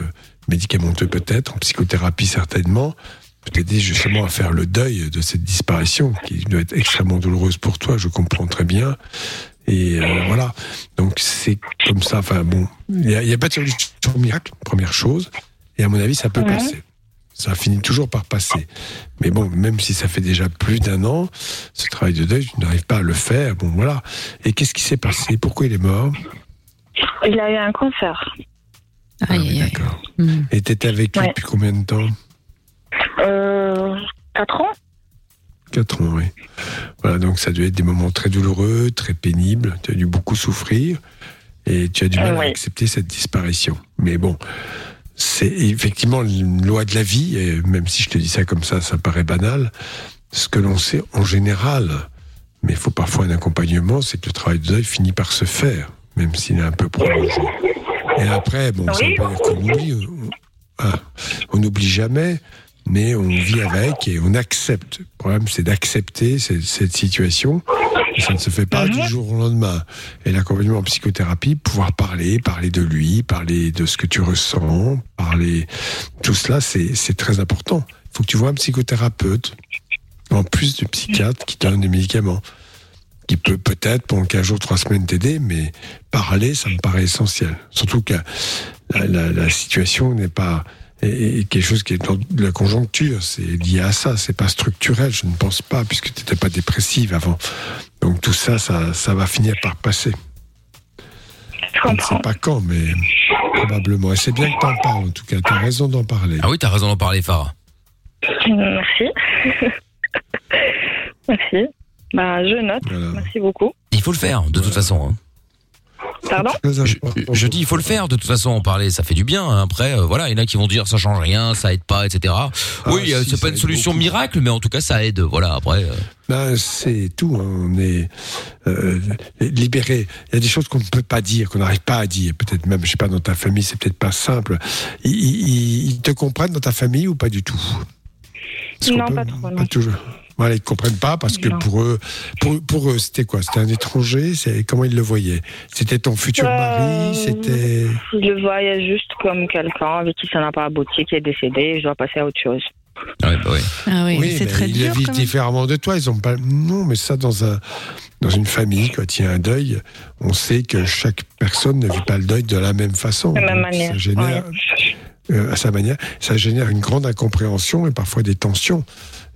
médicamenteux peut-être, en psychothérapie certainement, peut t'aider justement à faire le deuil de cette disparition qui doit être extrêmement douloureuse pour toi. Je comprends très bien. Et euh, voilà. Donc c'est comme ça. Enfin bon, il n'y a, a pas de solution miracle, première chose. Et à mon avis, ça peut passer. Ça finit toujours par passer. Mais bon, même si ça fait déjà plus d'un an, ce travail de deuil, tu n'arrives pas à le faire. Bon, voilà. Et qu'est-ce qui s'est passé? Pourquoi il est mort? Il a eu un cancer. Ah Aïe, oui, aïe, aïe. d'accord. Hmm. Et t'étais avec lui Ouais. depuis combien de temps Euh, 4 ans Quatre ans, oui. Voilà, donc ça a dû être des moments très douloureux, très pénibles. Tu as dû beaucoup souffrir et tu as du mal à Oui. accepter cette disparition. Mais bon, c'est effectivement une loi de la vie, et même si je te dis ça comme ça, ça paraît banal. Ce que l'on sait en général, mais il faut parfois un accompagnement, c'est que le travail de deuil finit par se faire, même s'il est un peu prolongé. Et après, bon, ça veut pas dire qu'on oublie. On, ah, on n'oublie jamais, mais on vit avec et on accepte. Le problème, c'est d'accepter cette, cette situation. Et ça ne se fait pas Mhm. du jour au lendemain. Et l'accompagnement en psychothérapie, pouvoir parler, parler de lui, parler de ce que tu ressens, parler. Tout cela, c'est c'est très important. Il faut que tu vois un psychothérapeute, en plus du psychiatre qui te donne des médicaments, qui peut peut-être pendant 15 jours, 3 semaines t'aider, mais parler, ça me paraît essentiel. Surtout que la, la- la situation n'est pas quelque chose qui est dans la conjoncture, c'est lié à ça, c'est pas structurel, je ne pense pas, puisque tu n'étais pas dépressive avant. Donc tout ça, ça, ça va finir par passer. Je Je ne sais comprends. pas quand, mais probablement. Et c'est bien que tu en parles, en tout cas. Tu as raison d'en parler. Ah oui, t'as raison d'en parler, Farah. Merci. Merci. Bah, je note. Voilà. Merci beaucoup. Il faut le faire, de toute façon. hein. Pardon Je, dis, il faut le faire, de toute façon, en parler, ça fait du bien. hein. Après, euh, voilà, il y en a qui vont dire ça change rien, ça aide pas, etc. oui, Ah, euh, si, c'est pas une solution beaucoup. miracle, mais en tout cas, ça aide. Voilà, après. euh, Ben, c'est tout. hein. On est euh, libéré. Il y a des choses qu'on ne peut pas dire, qu'on n'arrive pas à dire. Peut-être même, je sais pas, dans ta famille, c'est peut-être pas simple. Ils, ils- ils te comprennent dans ta famille ou pas du tout? Qu'on Non, pas trop, non. toujours. Voilà, ils comprennent pas parce que Non. pour eux, pour, pour eux, c'était quoi? C'était un étranger? C'est comment ils le voyaient? C'était ton futur Euh, mari? C'était Je le voyais juste comme quelqu'un avec qui ça n'a pas abouti, qui est décédé, je dois passer à autre chose. ouais, bah ouais. Ah oui. c'est très ils dur, le vivent différemment de toi. Ils ont pas. Non, mais ça dans un dans une famille, quand il y a un deuil, on sait que chaque personne ne vit pas le deuil de la même façon. De la même manière. Ça génère, ouais. euh, à sa manière, ça génère une grande incompréhension et parfois des tensions.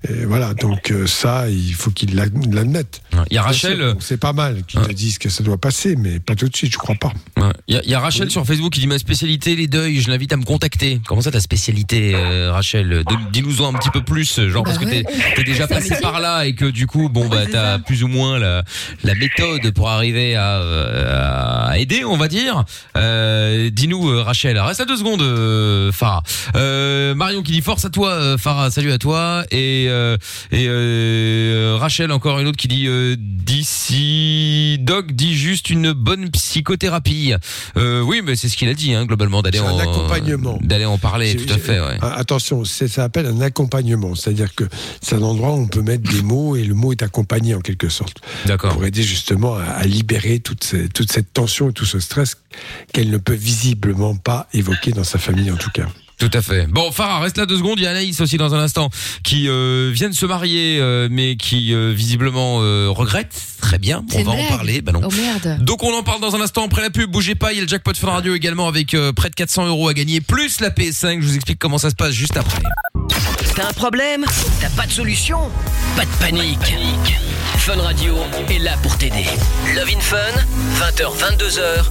Et voilà, donc euh, ça, il faut qu'ils l'ad- l'admettent. Il y a Rachel. Sûr, C'est pas mal qu'ils te disent que ça doit passer, mais pas tout de suite, je crois pas. Ouais. Il y a, il y a Rachel sur Facebook qui dit ma spécialité les deuils, je l'invite à me contacter. Comment ça ta spécialité euh, Rachel? Dis-nous-en un petit peu plus, genre Bah parce que t'es t'es déjà passé métier. par là et que du coup bon bah t'as plus ou moins la, la méthode pour arriver à, euh, à aider on va dire. Euh, Dis-nous euh, Rachel, reste à deux secondes euh, Farah. Euh, Marion qui dit force à toi euh, Farah, salut à toi et et euh, et euh, Rachel encore une autre qui dit euh, d'ici Doc dit juste une bonne psychothérapie. Euh, oui, mais c'est ce qu'il a dit hein, globalement d'aller en accompagnement. d'aller en parler. Tout à fait. Ouais. Ah, Attention, ça s'appelle un accompagnement. C'est-à-dire que c'est un endroit où on peut mettre des mots et le mot est accompagné en quelque sorte. D'accord. Pour aider justement à, à libérer toute, ces- toute cette tension et tout ce stress qu'elle ne peut visiblement pas évoquer dans sa famille en tout cas. Tout à fait. Bon, Farah, reste là deux secondes. Il y a Anaïs aussi dans un instant qui euh, vient de se marier, euh, mais qui euh, visiblement euh, regrette. Très bien. On va en parler. Bah non. Oh merde. Donc on en parle dans un instant après la pub. Bougez pas. Il y a le jackpot Fun Radio également avec euh, près de 400 euros à gagner plus la PS5. Je vous explique comment ça se passe juste après. T'as un problème? T'as pas de solution? Pas de panique. Fun Radio est là pour t'aider. Love in Fun, 20h, 22h,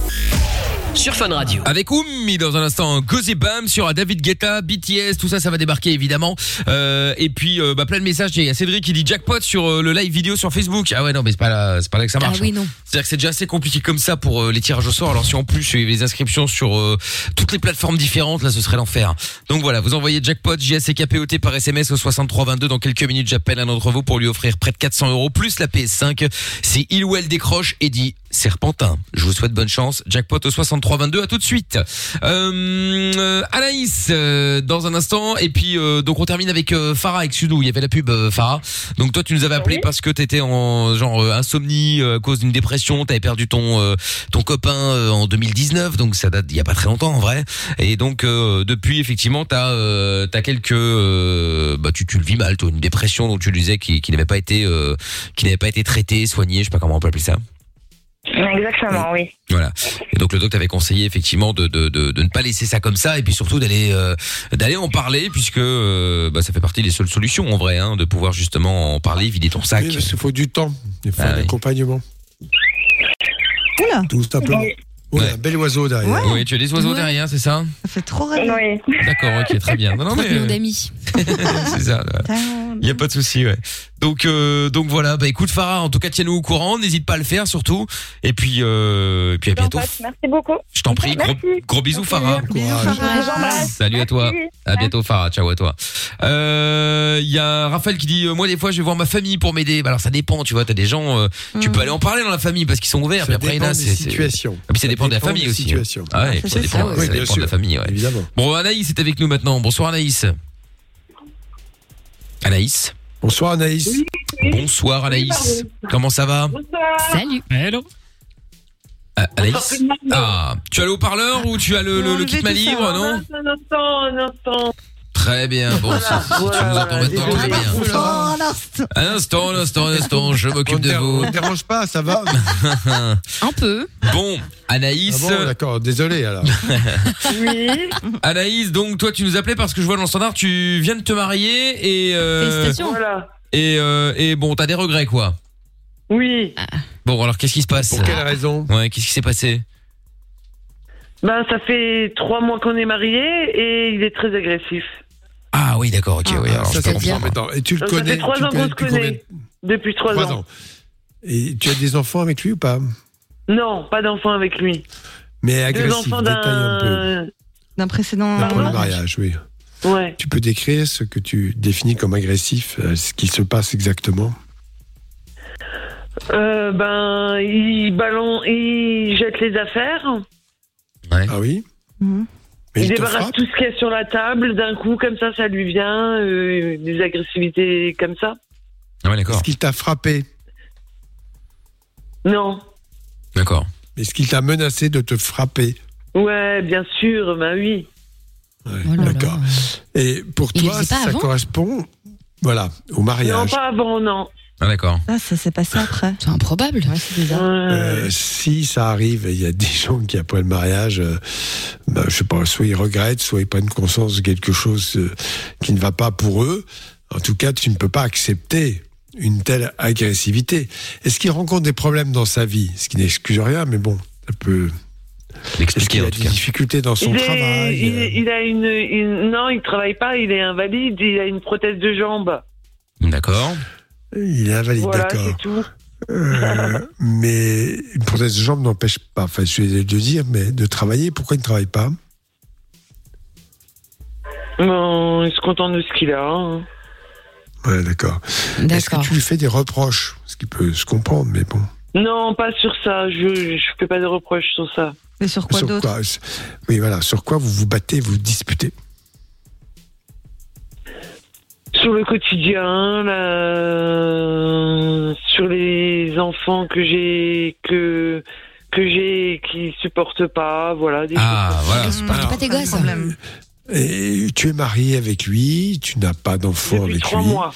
sur Fun Radio. Avec Oumi dans un instant, Gozy Bam sur David Guetta, BTS, tout ça, ça va débarquer évidemment. Euh, et puis euh, bah, plein de messages. Il y a Cédric qui dit jackpot sur euh, le live vidéo sur Facebook. Ah ouais non mais c'est pas là, c'est pas là que ça Ah marche. oui, hein. non. C'est-à-dire que c'est déjà assez compliqué comme ça pour euh, les tirages au sort. Alors si en plus il y avait les inscriptions sur euh, toutes les plateformes différentes, là ce serait l'enfer. Donc voilà, vous envoyez jackpot JSCKPOT par SMS au 6322. Dans quelques minutes, j'appelle un d'entre vous pour lui offrir près de 400 euros plus la PS5. Si il ou elle décroche et dit Serpentin. Je vous souhaite bonne chance. Jackpot au 6322. À tout de suite. Euh, Anaïs euh, dans un instant et puis euh, donc on termine avec euh, Farah avec Sudou. Il y avait la pub euh, Farah. Donc toi tu nous avais appelé parce que t'étais en genre euh, insomnie euh, à cause d'une dépression. T'avais perdu ton euh, ton copain euh, en 2019. Donc ça date il y a pas très longtemps en vrai. Et donc euh, depuis effectivement t'as euh, t'as quelques euh, bah tu tu le vis mal toi une dépression dont tu disais qui, qui n'avait pas été euh, qui n'avait pas été traitée soignée. Je sais pas comment on peut appeler ça. Exactement, oui. Voilà. Et donc le doc t'avait conseillé effectivement de, de, de, de ne pas laisser ça comme ça et puis surtout d'aller euh, d'aller en parler puisque euh, bah, ça fait partie des seules solutions en vrai hein, de pouvoir justement en parler, vider ton sac. Oui, parce qu'il faut du temps, il faut Ah un oui. accompagnement. Oula, Tout simplement. Oh, Ouais. un bel oiseau derrière. Oui, tu as des oiseaux Ouais. derrière, c'est ça? Ça fait trop rêver. Oui. D'accord, ok, très bien. Non, non, mais euh, d'amis. c'est ça. Il y a pas de souci, ouais. Donc, euh, donc voilà. Bah écoute, Farah, en tout cas, tiens-nous au courant. N'hésite pas à le faire surtout. Et puis, euh, et puis à bientôt. Merci beaucoup. Je t'en prie. Gros, Merci. gros bisous, Farah. Salut à toi. Merci. À bientôt Farah, ciao à toi. Euh, Il y a Raphaël qui dit euh, moi des fois je vais voir ma famille pour m'aider. Bah, alors ça dépend, tu vois, t'as des gens euh, tu Mm. peux aller en parler dans la famille parce qu'ils sont ouverts, Ça puis après là c'est situations. Et puis ça dépend de la famille aussi. hein. Ah ouais, Ah, et puis ça, dépend, ça de la famille, ouais. Évidemment. Bon, Anaïs est avec nous maintenant. Bonsoir Anaïs. Anaïs. Bonsoir Anaïs. Bonsoir Anaïs. Comment ça va Salut. Hello. Ah, Anaïs Ah, tu as le haut-parleur ou tu as le, le, le kit ma libre, non Un instant, un instant. Très bien, bon, si, si tu nous entends maintenant, très bien. Oh. Un instant, un instant, un instant, je m'occupe de ne vous. dérange pas, ça va Un peu. Bon, Anaïs, Ah bon, d'accord, désolé alors. Oui. Anaïs, donc toi tu nous appelais parce que je vois dans le standard, tu viens de te marier et euh, Félicitations. Voilà. et euh, et bon, t'as des regrets quoi. Oui. Bon, alors qu'est-ce qui se passe? Pour quelle raison? Ouais, qu'est-ce qui s'est passé? Ben, ça fait trois mois qu'on est mariés et il est très agressif. Ah oui, d'accord, ok, Ah, oui. Alors ça, c'est comprendre. embêtant. Et tu le Ça connais fait trois ans qu'on se depuis combien connaît. Depuis trois, ans. ans. Et tu as des enfants avec lui ou pas? Non, pas d'enfant avec lui. Mais Deux agressif, enfants détaille un peu. d'un. D'un précédent. Euh, mariage, oui. Ouais. Tu peux décrire ce que tu définis comme agressif, euh, ce qui se passe exactement? Euh, ben, il balance, il jette les affaires. Ah oui? Mhm. Mais il débarrasse tout ce qu'il y a sur la table. D'un coup, comme ça, ça lui vient. euh, des agressivités comme ça. Ah ouais, d'accord. Est-ce qu'il t'a frappé? Non. D'accord. Est-ce qu'il t'a menacé de te frapper? Ouais, bien sûr, ben oui. Ouais, Oh. D'accord. Et pour Il toi, ça correspond voilà, au Non, mariage. pas avant, non. Ah d'accord. Ah, ça s'est passé après. C'est improbable. Ouais, c'est bizarre. Euh, si ça arrive, et il y a des gens qui après le mariage, euh, bah, je sais pas, soit ils regrettent, soit ils prennent conscience de quelque chose euh, qui ne va pas pour eux. En tout cas, tu ne peux pas accepter une telle agressivité. Est-ce qu'il rencontre des problèmes dans sa vie? Ce qui n'excuse rien, mais bon, ça peut. Est-ce qu'il a des difficultés dans son il, est- travail il, euh, il a une, une- non, il travaille pas. Il est invalide. Il a une prothèse de jambe. D'accord. Il est invalide, voilà, d'accord. c'est tout. Euh, mais une prothèse de jambe n'empêche pas, enfin, je suis de le dire, mais de travailler. Pourquoi il ne travaille pas? Bon, il se contente de ce qu'il a. hein. Ouais, d'accord. Est-ce que tu lui fais des reproches? Ce qui peut se comprendre, mais bon. Non, pas sur ça. Je je fais pas de reproches sur ça. Mais sur quoi sur d'autre? quoi? Oui, voilà. Sur quoi vous vous battez, vous disputez? Sur le quotidien, là, sur les enfants que j'ai que que j'ai qui supportent pas, voilà. Des Ah, voilà. Supporte pas tes gosses. problème. Et tu es marié avec lui, tu n'as pas d'enfant Depuis avec trois lui. mois.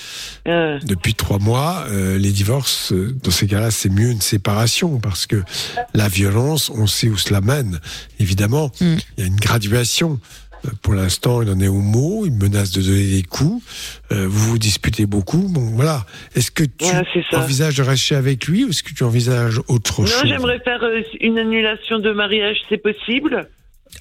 Euh, Depuis trois mois, euh, les divorces, euh, dans ces cas-là, c'est mieux une séparation parce que la violence, on sait où cela mène. Évidemment, Mm. il y a une graduation. Euh, Pour l'instant, il en est au mot, il menace de donner des coups. Euh, vous vous disputez beaucoup. Bon, voilà. Est-ce que tu Ouais, envisages de rester avec lui ou est-ce que tu envisages autre non, chose? j'aimerais faire euh, une annulation de mariage, c'est possible.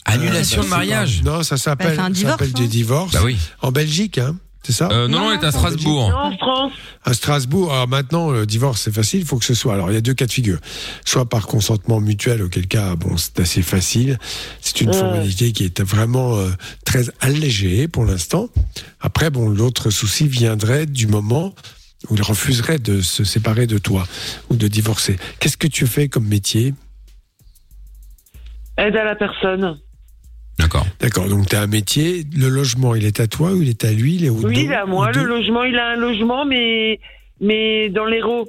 Annulation Euh, de mariage? Non, ça s'appelle Bah, divorce, s'appelle hein. des divorces. Bah oui. En Belgique, hein, c'est ça Euh, non, non, on est à Strasbourg. Non, en France. À Strasbourg, alors maintenant, le divorce, c'est facile, il faut que ce soit. Alors, il y a deux cas de figure. Soit par consentement mutuel, auquel cas, bon, c'est assez facile. C'est une Ouais. formalité qui est vraiment euh, très allégée pour l'instant. Après, bon, l'autre souci viendrait du moment où il refuserait de se séparer de toi ou de divorcer. Qu'est-ce que tu fais comme métier? Aide à la personne. D'accord. D'accord, donc tu as un métier. Le logement, il est à toi ou il est à lui il est aux Oui, il est à moi. Le logement, il a un logement, mais mais dans l'Hérault.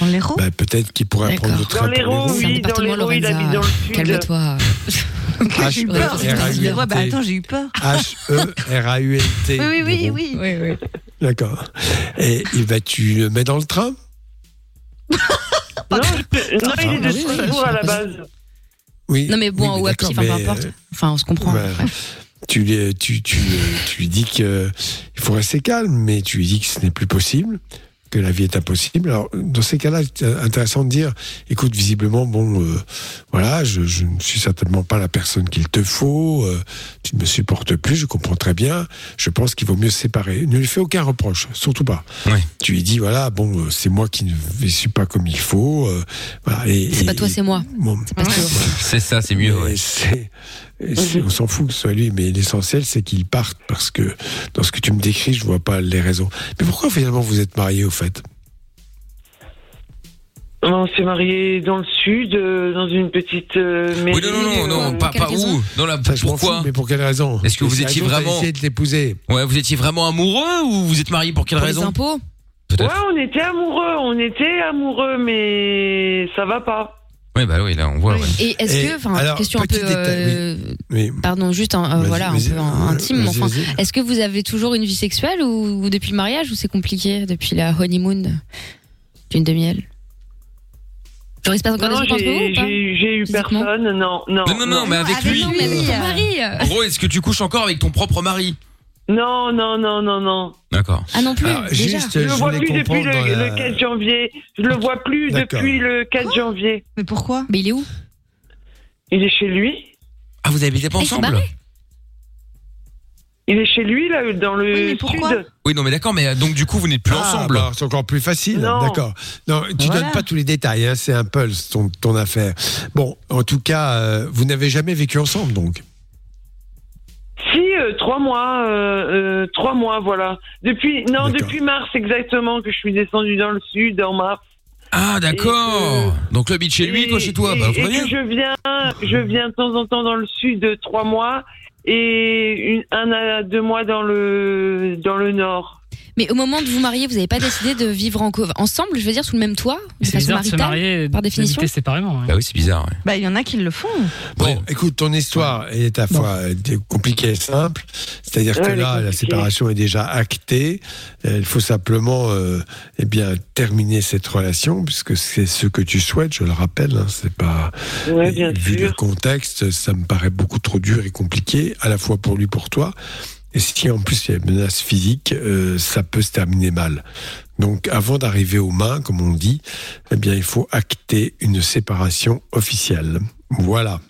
Dans l'héros Bah, Peut-être qu'il pourrait prendre le train Dans l'Hérault, l'Hérault. Oui, dans département, l'Hérault, il Lorenza. habite dans le sud. Calme-toi. J'ai eu peur. Ouais, bah attends, j'ai eu peur. H-E-R-A-U-L-T. Oui, oui, oui. D'accord. Et il va tu le mets dans le train? Non, peux- non, il est de Ah, Strasbourg à la base. Oui. Non, mais bon, Oui, ou d'accord, petit, enfin, peu mais, importe. euh, Enfin, on se comprend. Bref. Tu, lui- tu, tu, tu lui dis que il faut rester calme, mais tu lui dis que ce n'est plus possible, que la vie est impossible. Alors, dans ces cas-là, c'est intéressant de dire, écoute, visiblement, bon, euh, voilà, je, je ne suis certainement pas la personne qu'il te faut, euh, tu ne me supportes plus, je comprends très bien, je pense qu'il vaut mieux se séparer. Ne lui fais aucun reproche, surtout pas. Tu lui dis, voilà, bon, euh, c'est moi qui ne suis pas comme il faut. euh, voilà, et- C'est et- pas toi, c'est moi. Bon, C'est pas sûr. C'est ça, c'est mieux. ouais. Et on s'en fout que ce soit lui, mais l'essentiel c'est qu'il parte parce que dans ce que tu me décris, je vois pas les raisons. Mais pourquoi finalement vous êtes mariés au fait? On s'est mariés dans le sud, euh, dans une petite euh, mairie. Oui, non, non, non, non, euh, pas, où Non, là, m'en pourquoi fous, Mais pour quelle raison? Est-ce que vous étiez vraiment- essayé de l'épouser Ouais, vous étiez vraiment amoureux ou vous êtes marié pour quelle Pour les raison? impôts? Ouais, on était amoureux, on était amoureux, mais ça va pas. Oui, bah oui, là, on voit. ouais. Et est-ce que, enfin, question un peu, euh, Oui. pardon, juste, un- euh, voilà, un peu euh, intime, enfin, est-ce que vous avez toujours une vie sexuelle ou, ou depuis le mariage ou c'est compliqué depuis la honeymoon d'une demi-miel Genre, il se passe encore Non, des trucs entre vous j'ai eu personne, non, non. Non, non, non, mais avec avec lui. Non, mais avec ton mari En gros, est-ce que tu couches encore avec ton propre mari? Non, non, non, non, non. D'accord. Ah non plus, Alors, déjà. juste, Je le vois plus depuis le, la- le 4 janvier. Je le vois plus depuis le 4 janvier. Mais pourquoi? Mais il est où? Il est chez lui. Ah, vous habitez pas Ah, ensemble? Il est chez lui, là, dans le Oui, mais pourquoi? sud. Oui, non, mais d'accord, mais euh, donc du coup, vous n'êtes plus Ah, ensemble. bah, c'est encore plus facile, Non. d'accord. Non, tu Voilà. donnes pas tous les détails, hein, c'est un peu ton, ton affaire. Bon, en tout cas, euh, vous n'avez jamais vécu ensemble, donc. Si, euh, trois mois, euh, euh, trois mois, voilà. Depuis, non, depuis mars exactement que je suis descendu dans le sud, en mars. Ah, d'accord. Donc le chez lui, Et- toi chez toi. Et, Bah, et que je viens, je viens de temps en temps dans le sud de trois mois et une, un à deux mois dans le dans le nord. Mais au moment de vous marier, vous n'avez pas décidé de vivre en ensemble, je veux dire, sous le même toit de C'est bizarre de se maritale marier par définition séparément. ouais. Bah oui, c'est bizarre. ouais. Bah, il y en a qui le font. Bon, écoute, ton histoire est à la fois compliquée et simple. C'est-à-dire Ouais, que là, la séparation est déjà actée. Euh, Il faut simplement, euh, eh bien, terminer cette relation, puisque c'est ce que tu souhaites. Je le rappelle, hein, c'est pas. Ouais, Et bien vu le sûr. contexte, ça me paraît beaucoup trop dur et compliqué, à la fois pour lui, pour toi. Et si en plus il y a une menace physique, euh, ça peut se terminer mal. Donc, avant d'arriver aux mains, comme on dit, eh bien, il faut acter une séparation officielle. Voilà.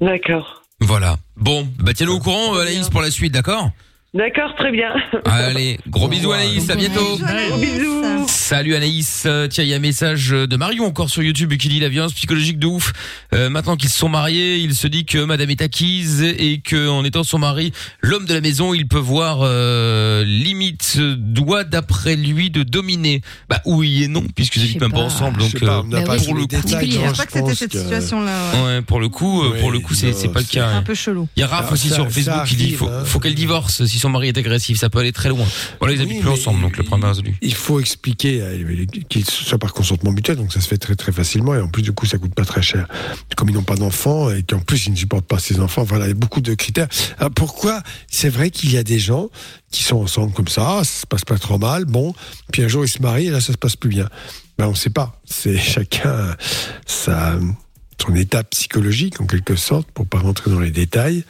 D'accord. Voilà. Bon, bah tiens-nous au courant, euh, Anaïs, pour la suite, d'accord? D'accord, très bien. Allez, gros bisous Anaïs, à bientôt. Gros bisous. Salut Anaïs, Euh, tiens il y a un message de Marion encore sur YouTube qui dit la violence psychologique de ouf. Euh, maintenant qu'ils se sont mariés, il se dit que Madame est acquise et que en étant son mari, l'homme de la maison, il peut voir euh, limite doit d'après lui de dominer. Bah oui et non puisque ils habitent même pas ensemble donc euh, pour le coup. détails, Je non, pense pas que c'était pense cette que- situation-là. ouais. Ouais, pour le coup, euh, pour le coup, c'est pas le c'est cas. Un hein. peu chelou. Il y a Raph aussi ça- sur ça Facebook qui dit arrive, faut, hein. faut qu'elle divorce si son mari est agressif, ça peut aller très loin. Voilà, ils Oui, habitent plus ensemble donc le problème est résolu. Il faut expliquer euh, qu'il soit par consentement mutuel, donc ça se fait très très facilement et en plus du coup ça coûte pas très cher. Comme ils n'ont pas d'enfants et qu'en plus ils ne supportent pas ses enfants, voilà, il y a beaucoup de critères. Alors pourquoi? C'est vrai qu'il y a des gens qui sont ensemble comme ça, ça se passe pas trop mal, bon, puis un jour ils se marient et là ça se passe plus bien. Ben on sait pas. C'est chacun sa son état psychologique en quelque sorte pour pas rentrer dans les détails.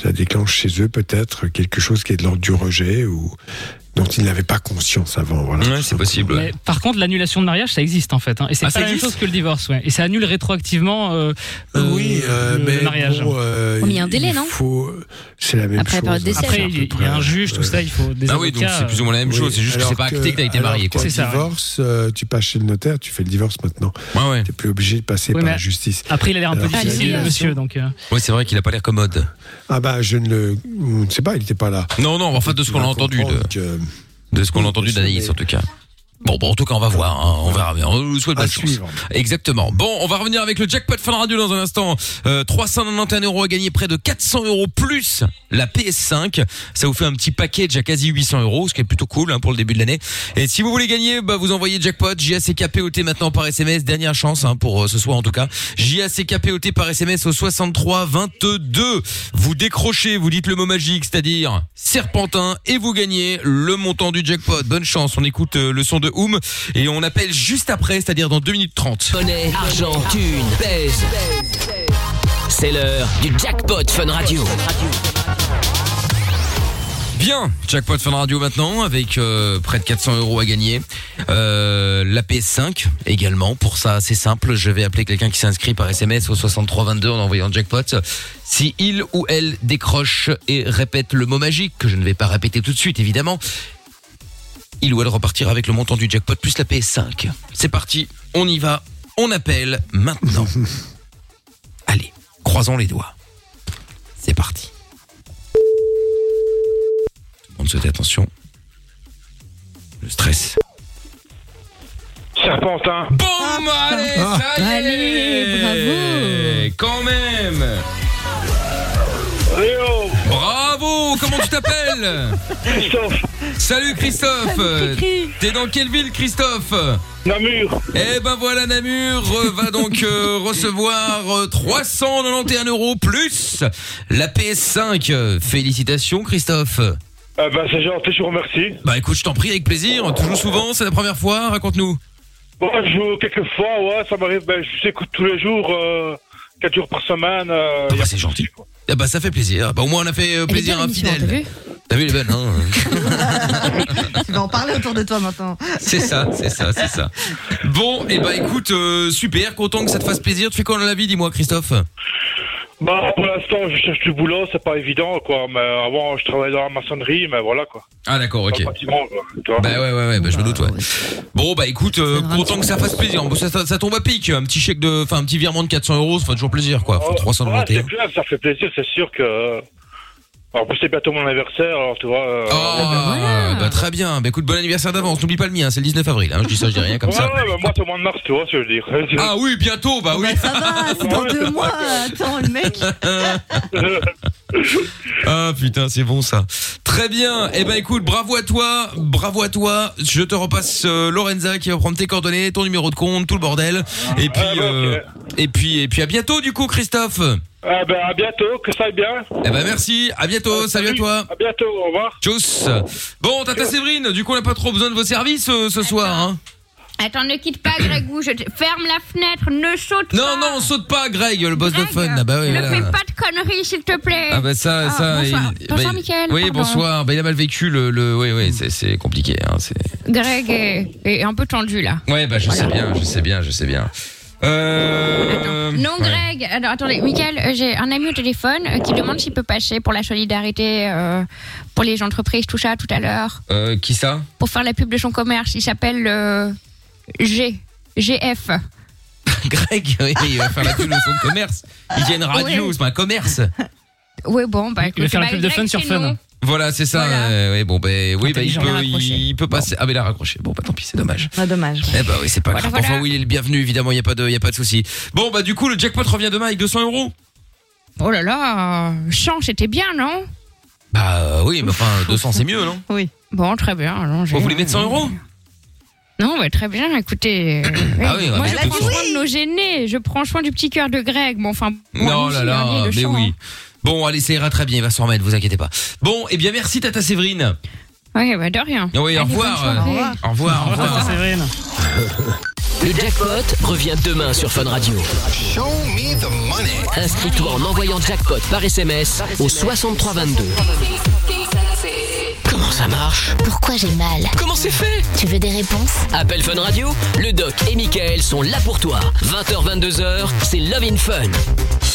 Ça déclenche chez eux peut-être quelque chose qui est de l'ordre du rejet ou dont ils n'avaient pas conscience avant. Voilà, Ouais, c'est possible. Mais par contre, l'annulation de mariage, ça existe en fait, hein. et c'est Ah, pas la même chose que le divorce, ouais. Et ça annule rétroactivement euh, euh, oui, euh, le, mais le mariage. bon, euh, Oh, mais il y a un délai, il non faut- C'est la même Après chose. hein, Après, il y, il a un juge, tout ça, il faut des Ah oui, donc c'est plus ou moins la même Oui, chose, c'est juste que c'est pas acté que t'as été marié que quoi. C'est divorce, euh, tu passes chez le notaire, tu fais le divorce maintenant. Ouais ouais. T'es plus obligé de passer Oui, par la justice. Après, il a l'air un peu difficile, monsieur, donc. euh, Ouais, c'est vrai qu'il a pas l'air commode. Ah bah je ne le, je ne sais pas, il n'était pas là. Non non, enfin de ce qu'on a entendu de, ce qu'on a entendu d'Anaïs en tout cas. Bon, bon, en tout cas, on va voir, hein, on verra bien. On vous souhaite bonne chance. suivre. Exactement. Bon, on va revenir avec le jackpot Fun Radio dans un instant. Euh, 391 euros à gagner, près de 400 euros plus la PS5. Ça vous fait un petit package à quasi 800 euros, ce qui est plutôt cool hein, pour le début de l'année. Et si vous voulez gagner, bah, vous envoyez jackpot JACKPOT maintenant par SMS. Dernière chance hein, pour euh, ce soir en tout cas. JACKPOT par SMS au 63 22. Vous décrochez, vous dites le mot magique, c'est-à-dire serpentin, et vous gagnez le montant du jackpot. Bonne chance. On écoute euh, le son de Oum et on appelle juste après, c'est-à-dire dans 2 minutes 30. Monnaie, argent, thune, pèse. C'est l'heure du jackpot Fun Radio. Bien, jackpot Fun Radio maintenant avec euh, près de 400 euros à gagner. Euh, la PS5 également. Pour ça, c'est simple. Je vais appeler quelqu'un qui s'inscrit par SMS au 6322 en envoyant jackpot. Si il ou elle décroche et répète le mot magique que je ne vais pas répéter tout de suite évidemment, il ou elle repartira avec le montant du jackpot plus la PS5. C'est parti, on y va, on appelle maintenant. Allez, croisons les doigts. C'est parti. Tout le monde se fait attention. Le stress. Serpentin. Boum Allez, ça y est Allez, bravo. Quand même Léo. Bravo Comment tu t'appelles Christophe. Salut Christophe. T'es dans quelle ville Christophe Namur. Eh ben voilà Namur euh, va donc euh, recevoir euh, 391 euros plus la PS5. Euh, Félicitations Christophe. Eh ben, c'est gentil, je vous remercie. Bah écoute, je t'en prie avec plaisir. Tu joues souvent, c'est la première fois, raconte-nous. Bon, je joue quelques fois, ouais, ça m'arrive, ben, je t'écoute tous les jours, euh, 4 jours par semaine. Euh, Ah bah, c'est gentil. quoi. Ah bah ça fait plaisir. Bah au moins on a fait euh, plaisir à un fidèle. T'as vu les belles hein Tu vas en parler autour de toi maintenant. C'est ça, c'est ça, c'est ça. Bon, et bah écoute, euh, super, content que ça te fasse plaisir. Tu fais quoi dans la vie, dis-moi Christophe? Bah, pour l'instant, je cherche du boulot, c'est pas évident, quoi. Mais avant, je travaillais dans la maçonnerie, mais voilà, quoi. Ah d'accord, ok. Quoi. Tu vois. Bah ouais ouais ouais bah, je me doute ouais. Bon bah écoute euh, content que ça fasse plaisir. Bon, ça, ça, ça tombe à pic, un petit chèque de enfin un petit virement de 400 euros, ça fait toujours plaisir quoi. Faut Ouais, 391. c'est clair, ça fait plaisir, c'est sûr que. En plus, c'est bientôt mon anniversaire, alors tu vois. euh, Oh bah très bien. Bah écoute bon anniversaire d'avance. N'oublie pas le mien, c'est le 19 avril. Hein. Je dis ça, je dis rien comme ouais, ça. ouais, bah, moi, c'est au mois de mars, tu vois, je veux dire. Ah oui bientôt bah oui. Bah, ça va, c'est dans Ouais, deux mois. Attends, le mec. Ah putain c'est bon ça. Très bien. Eh ben écoute bravo à toi, bravo à toi. Je te repasse euh, Lorenza qui va prendre tes coordonnées, ton numéro de compte, tout le bordel. Et puis Ah, bah, euh, et puis et puis à bientôt du coup Christophe. Ah, ben, à bientôt, que ça aille bien. Eh ben merci, à bientôt, salut à toi. À bientôt, au revoir. Tchuss. Bon, Tata Séverine, du coup, on n'a pas trop besoin de vos services euh, ce soir, hein Attends, ne quitte pas, Grégou. Je te... Ferme la fenêtre, ne saute pas. Non, non, saute pas, Greg, le boss de fun. Ah bah oui, ne voilà. fais pas de conneries, s'il te plaît. Ah bah ça, Ah, ça. bonsoir. il- Bonsoir, bah, Mickaël, Oui, pardon. bonsoir. Bah, il a mal vécu le, le oui, oui, c'est, c'est compliqué, hein. C'est. Greg est, est un peu tendu, là. Ouais, bah je sais bien, je sais bien, je sais bien. Euh... Non, ouais. Greg. Alors, attendez, Michael, euh, j'ai un ami au téléphone euh, qui demande s'il peut passer pour la solidarité euh, pour les entreprises, tout ça, tout à l'heure, Euh, qui ça? Pour faire la pub de son commerce. Il s'appelle euh, G. GF. Greg, oui, il va faire la pub de son commerce. Il y a une radio, Ouais. c'est pas un commerce. Oui, bon, bah écoute, bah, Greg, c'est non. Voilà, c'est ça. Voilà. euh, ouais, bon, ben, oui, bah, il peut, Il peut passer. Ah, mais il a raccroché. Bon, bah, tant pis, c'est dommage. Ah, dommage. Eh bah oui, c'est pas Voilà, grave. Enfin, oui, il est le bienvenu, évidemment, il n'y a pas de, y a pas de souci. Bon, bah, du coup, le jackpot revient demain avec 200 euros. Oh là là, 100, c'était bien, non? Bah, euh, oui, mais enfin, 200, c'est mieux, non? Oui. Bon, très bien. alors, j'ai- Vous voulez mettre 100 euros? Non, ouais, très bien, écoutez. euh, Ah oui, moi, je 200. prends soin de nos gênés, je prends soin du petit cœur de Greg. Bon, enfin, Non, là, hein, mais oui. Bon, allez, ça ira très bien, il va s'en remettre, vous inquiétez pas. Bon, eh bien, merci, Tata Séverine. hein. Ouais, bah, de rien. Ah oui, au revoir. bonne soirée. euh, Au revoir, au revoir. Le jackpot revient demain sur Fun Radio. Inscris-toi en envoyant jackpot par SMS au 6322. Comment ça marche Pourquoi j'ai mal Comment c'est fait Tu veux des réponses Appel Fun Radio, le doc et Michael sont là pour toi. 20h, 22h, c'est Love in Fun.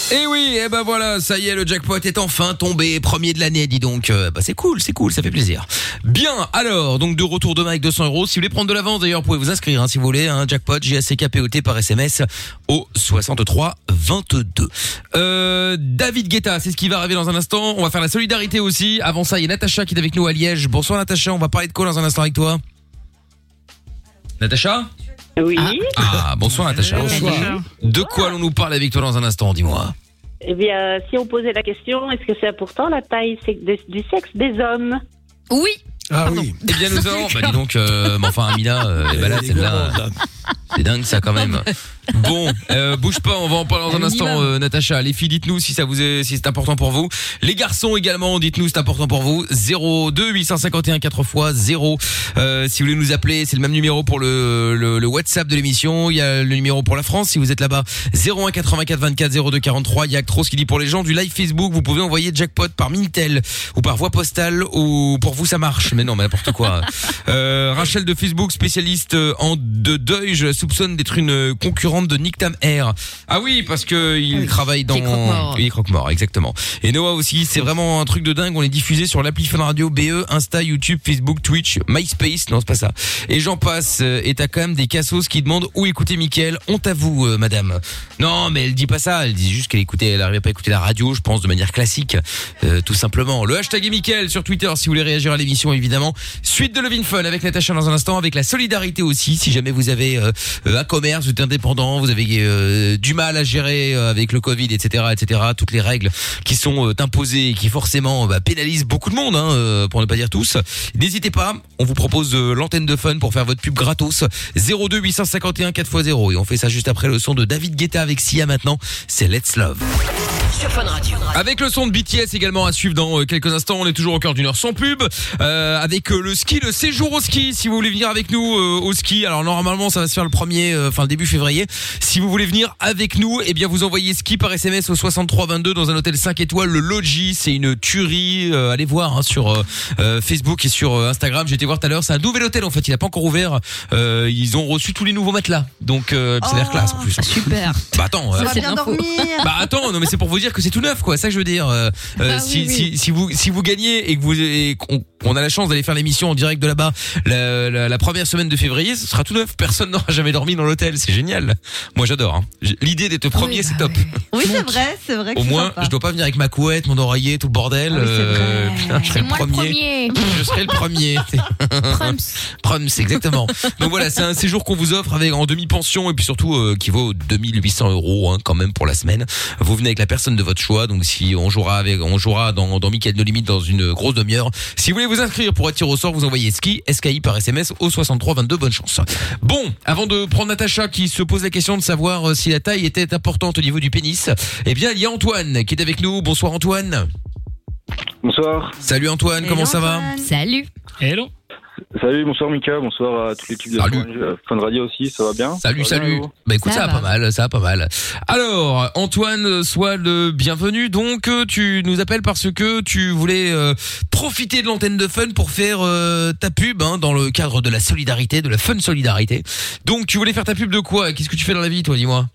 Et oui, eh ben voilà, ça y est, le jackpot est enfin tombé, premier de l'année, dis donc. Euh, bah c'est cool, c'est cool, ça fait plaisir. Bien, alors, donc de retour demain avec 200 euros. Si vous voulez prendre de l'avance, d'ailleurs, vous pouvez vous inscrire, hein, si vous voulez, un jackpot J-A-C-K-P-O-T par SMS au 63 22. Euh, David Guetta, c'est ce qui va arriver dans un instant. On va faire la solidarité aussi. Avant ça, il y a Natacha qui est avec nous à Liège. Bonsoir Natacha, on va parler de quoi dans un instant avec toi? Natacha? Oui. Ah, bonsoir Natacha. Bonsoir. De quoi allons-nous parler avec toi dans un instant, dis-moi Eh bien, si on posait la question, est-ce que c'est important la taille du sexe des hommes? Oui. Ah oui. Eh bien nous avons, bah dis donc, euh, mais enfin Amina, euh, elle est malade celle-là. C'est dingue ça quand même. Bon, euh, bouge pas, on va en parler dans un instant, euh, Natacha. Les filles, dites-nous si ça vous est, si c'est important pour vous. Les garçons également, dites-nous si c'est important pour vous. 02 851 4 x 0. Euh, si vous voulez nous appeler, c'est le même numéro pour le, le, le WhatsApp de l'émission. Il y a le numéro pour la France si vous êtes là-bas. 01 84 24 02 43. Il y a Actros qui dit pour les gens du live Facebook, vous pouvez envoyer jackpot par Minitel ou par voie postale ou pour vous ça marche. Mais non, mais n'importe quoi. Euh, Rachel de Facebook, spécialiste euh, en de deuil, je la soupçonne d'être une euh, de Nick Tam Air. Ah oui, parce que il travaille dans Qui est croque-mort. exactement. Et Noah aussi, c'est vraiment un truc de dingue. On est diffusé sur l'appli Fun Radio, BE, Insta, YouTube, Facebook, Twitch, MySpace. Non, c'est pas ça. Et j'en passe. Et t'as quand même des cassos qui demandent où écouter Mickaël. On t'avoue, euh, madame. Non, mais elle dit pas ça. Elle dit juste qu'elle écoutait, elle arrivait pas à écouter la radio, je pense, de manière classique, euh, tout simplement. Le hashtag est Mickaël sur Twitter si vous voulez réagir à l'émission, évidemment. Suite de Levin Fun avec Natacha dans un instant, avec la solidarité aussi. Si jamais vous avez euh, euh, un commerce, vous êtes indépendant, vous avez euh, du mal à gérer euh, avec le Covid, etc., etc., toutes les règles qui sont euh, imposées et qui forcément bah, pénalisent beaucoup de monde, hein, pour ne pas dire tous. N'hésitez pas, on vous propose l'antenne de Fun pour faire votre pub gratos. 02 851 4x0 et on fait ça juste après le son de David Guetta avec Sia maintenant. C'est Let's Love. Avec le son de BTS également à suivre dans quelques instants. On est toujours au cœur d'une heure sans pub. Euh, avec le ski, le séjour au ski. Si vous voulez venir avec nous euh, au ski, alors normalement ça va se faire le premier, euh, enfin le début février. Si vous voulez venir avec nous, eh bien vous envoyez ski par SMS au 6322 dans un hôtel 5 étoiles. Le Logis, c'est une tuerie. Euh, allez voir hein, sur euh, euh, Facebook et sur euh, Instagram. J'ai été voir tout à l'heure. C'est un nouvel hôtel en fait. Il n'a pas encore ouvert. Euh, ils ont reçu tous les nouveaux matelas. Donc euh, ça a l'air classe en plus. Super. Bah attends. On euh, va bien dormir. bah attends, non mais c'est pour vous dire que c'est tout neuf quoi, c'est ça que je veux dire. Euh, euh, Ah si, oui, oui. si si vous si vous gagnez et que vous et qu'on qu'on a la chance d'aller faire l'émission en direct de là-bas la, la, la première semaine de février, ce sera tout neuf. Personne n'aura jamais dormi dans l'hôtel, c'est génial. Moi j'adore. hein. J'ai- L'idée d'être premier, c'est top. Oui, c'est vrai, c'est vrai que Au c'est moins, sympa. je dois pas venir avec ma couette, mon oreiller, tout le bordel. euh, putain, je serai le premier. premier. Je serai le premier. Prums. Prums, exactement. Donc voilà, c'est un séjour qu'on vous offre avec en demi-pension et puis surtout euh, qui vaut 2800 euros hein, quand même pour la semaine. Vous venez avec la personne de votre choix. Donc si on jouera avec, on jouera dans dans Mickaël No Limite dans une grosse demi-heure. Si vous voulez vous inscrire pour être tiré au sort, vous envoyez ski SKI par SMS au 63 22. Bonne chance. Bon, avant de prendre Natacha qui se pose la question de savoir euh, si la taille était importante au niveau du pénis, eh bien il y a Antoine qui est avec nous. Bonsoir Antoine. Bonsoir. Salut Antoine, comment ça va Salut. Hello. Salut, bonsoir Mika, bonsoir à toute l'équipe de Salut. Fun, euh, Fun Radio aussi, ça va bien Salut, Ça va bien, salut. Bah écoute, Ça ça, va va. pas mal, ça va pas mal. Alors, Antoine, sois le bienvenu. Donc, euh, tu nous appelles parce que tu voulais euh, profiter de l'antenne de Fun pour faire euh, ta pub hein, dans le cadre de la solidarité, de la Fun Solidarité. Donc, tu voulais faire ta pub de quoi? Qu'est-ce que tu fais dans la vie, toi, dis-moi?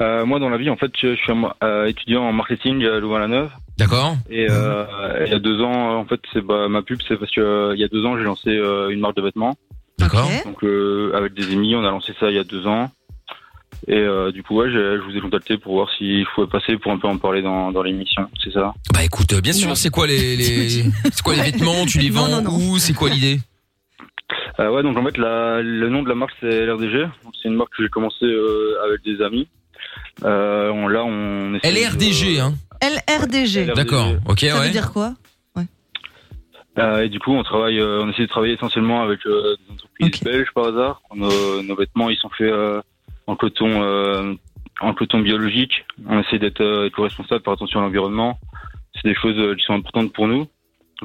Euh, moi, dans la vie, en fait, je, je suis un- euh, étudiant en marketing à Louvain-la-Neuve. D'accord. Et euh, il y a deux ans, en fait, c'est bah, ma pub, c'est parce que euh, il y a deux ans, j'ai lancé euh, une marque de vêtements. D'accord. Donc euh, avec des amis, on a lancé ça il y a deux ans. Et euh, du coup, ouais, j'ai- je vous ai contacté pour voir s'il pouvait passer pour un peu en parler dans, dans l'émission. C'est ça? Bah écoute, bien sûr, c'est quoi les, les c'est quoi les vêtements? Tu les vends où? C'est quoi l'idée? Euh, ouais, donc en fait, la, le nom de la marque c'est LRDG. Donc, C'est une marque que j'ai commencé euh, avec des amis. Euh, on, là, on essaie de- LRDG, hein LRDG. D'accord. Ok, Ça ouais. veut dire quoi? Euh, et du coup, on travaille, euh, on essaie de travailler essentiellement avec euh, des entreprises belges par hasard. Nos, nos vêtements, ils sont faits euh, en coton, euh, en coton biologique. On essaie d'être euh, éco-responsable, faire attention à l'environnement. C'est des choses euh, qui sont importantes pour nous.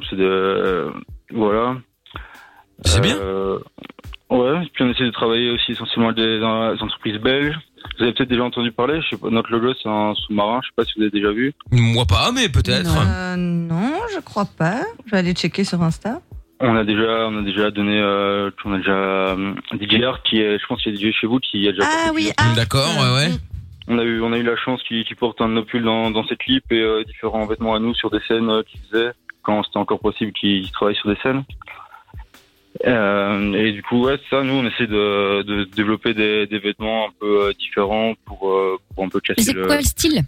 C'est de, euh, voilà. C'est bien. Ouais. Puis on essaie de travailler aussi essentiellement avec des, des entreprises belges. Vous avez peut-être déjà entendu parler. Je sais pas, notre logo, c'est un sous-marin. Je sais pas si vous avez déjà vu. Moi pas, mais peut-être. Euh, non, je crois pas. Je vais aller checker sur Insta. On a déjà, on a déjà donné, euh, on a déjà euh, DJR qui est, je pense qu'il y a DJ chez vous qui a déjà. Ah oui, D'accord, ouais, ouais. On a eu, on a eu la chance qu'il porte un de nos pulls dans, dans ses clips et euh, différents vêtements à nous sur des scènes euh, qu'il faisait quand c'était encore possible qu'il travaille sur des scènes. Euh, et du coup, ouais, ça. Nous, on essaie de, de développer des, des vêtements un peu euh, différents pour, euh, pour un peu casser Mais c'est le. quoi le style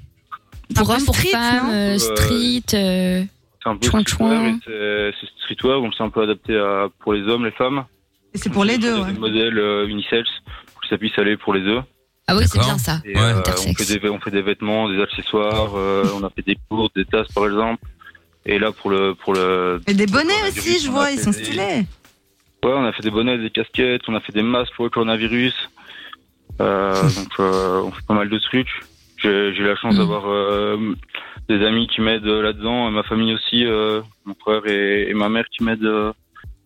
Pour Un homme, peu pour street, femme, non Euh, street. euh, C'est un peu Chouin, streetwear, c'est streetwear, donc c'est un peu adapté à, pour les hommes, les femmes. Et c'est pour les deux, Des ouais. modèles euh, unisex pour que ça puisse aller pour les deux. Ah oui, c'est bien ça. Et, euh, on, fait des, on fait des vêtements, des accessoires, euh, on a fait des courtes, des tasses par exemple. Et là pour le pour le Et des bonnets aussi, je vois, ils sont des- stylés. Ouais, on a fait des bonnets, des casquettes, on a fait des masques pour le coronavirus. Euh, donc euh, on fait pas mal de trucs. J'ai j'ai la chance d'avoir euh, des amis qui m'aident là-dedans, ma famille aussi, euh, mon frère et, et ma mère qui m'aident euh,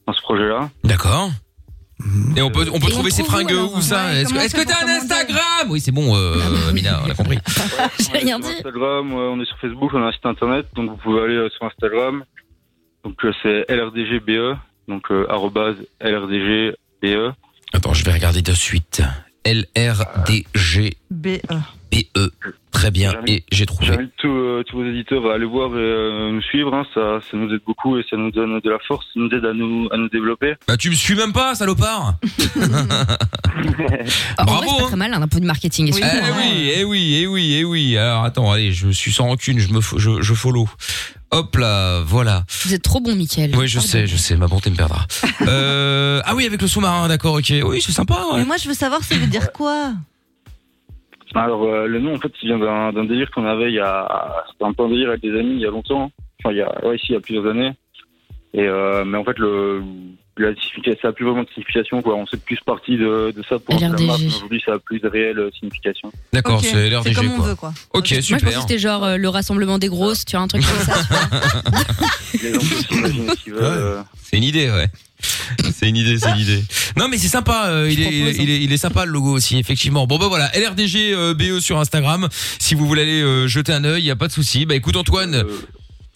dans ce projet-là. D'accord. Et on peut, on peut Et trouver on ces fringues où, ça Ouais, Est-ce que t'as un Instagram? Oui, c'est bon, euh, Amina, on a compris. J'ai rien Sur Instagram, on est sur Facebook, on a un site internet, donc vous pouvez aller sur Instagram. Donc c'est LRDGBE, donc euh, arrobase LRDGBE. Attends, je vais regarder de suite. L-R-D-G B-E. B-E. Très bien, et j'ai trouvé. J'invite tous, euh, tous vos éditeurs à aller voir et euh, nous suivre. hein. Ça, ça nous aide beaucoup et ça nous donne de la force, ça nous aide à nous, à nous développer. Bah tu me suis même pas, salopard En Bravo, vrai, pas hein. très mal, un peu de marketing. Eh excuse-moi. oui, eh oui, eh oui, eh oui. Alors attends, allez, je suis sans rancune, je me, je, je follow. Hop là, voilà. Vous êtes trop bon, Mickaël. Oui, je sais, je sais, ma bonté me perdra. Euh, ah oui, avec le sous-marin, d'accord, ok. Oui, c'est sympa. Ouais. Mais moi, je veux savoir, ça veut dire quoi? Alors euh, le nom en fait il vient d'un d'un délire qu'on avait il y a c'était un peu un délire avec des amis il y a longtemps. Enfin il y a ouais ici il y a plusieurs années. Et euh, mais en fait le la signification ça a plus vraiment de signification quoi. On s'est plus parti de, de ça pour la marque, aujourd'hui ça a plus de réelle euh, signification. D'accord, Ok, c'est LRDG c'est comme on quoi. veut, quoi. Ok, Moi, je pensais super. que c'était genre euh, le rassemblement des grosses, tu vois, un truc comme ça. Euh. C'est une idée, ouais. C'est une idée, c'est une idée. Non mais c'est sympa, euh, il, est, il, est, il est sympa le logo aussi, effectivement. Bon bah voilà, LRDG euh, BE sur Instagram. Si vous voulez aller euh, jeter un œil, y a pas de souci. Bah écoute Antoine,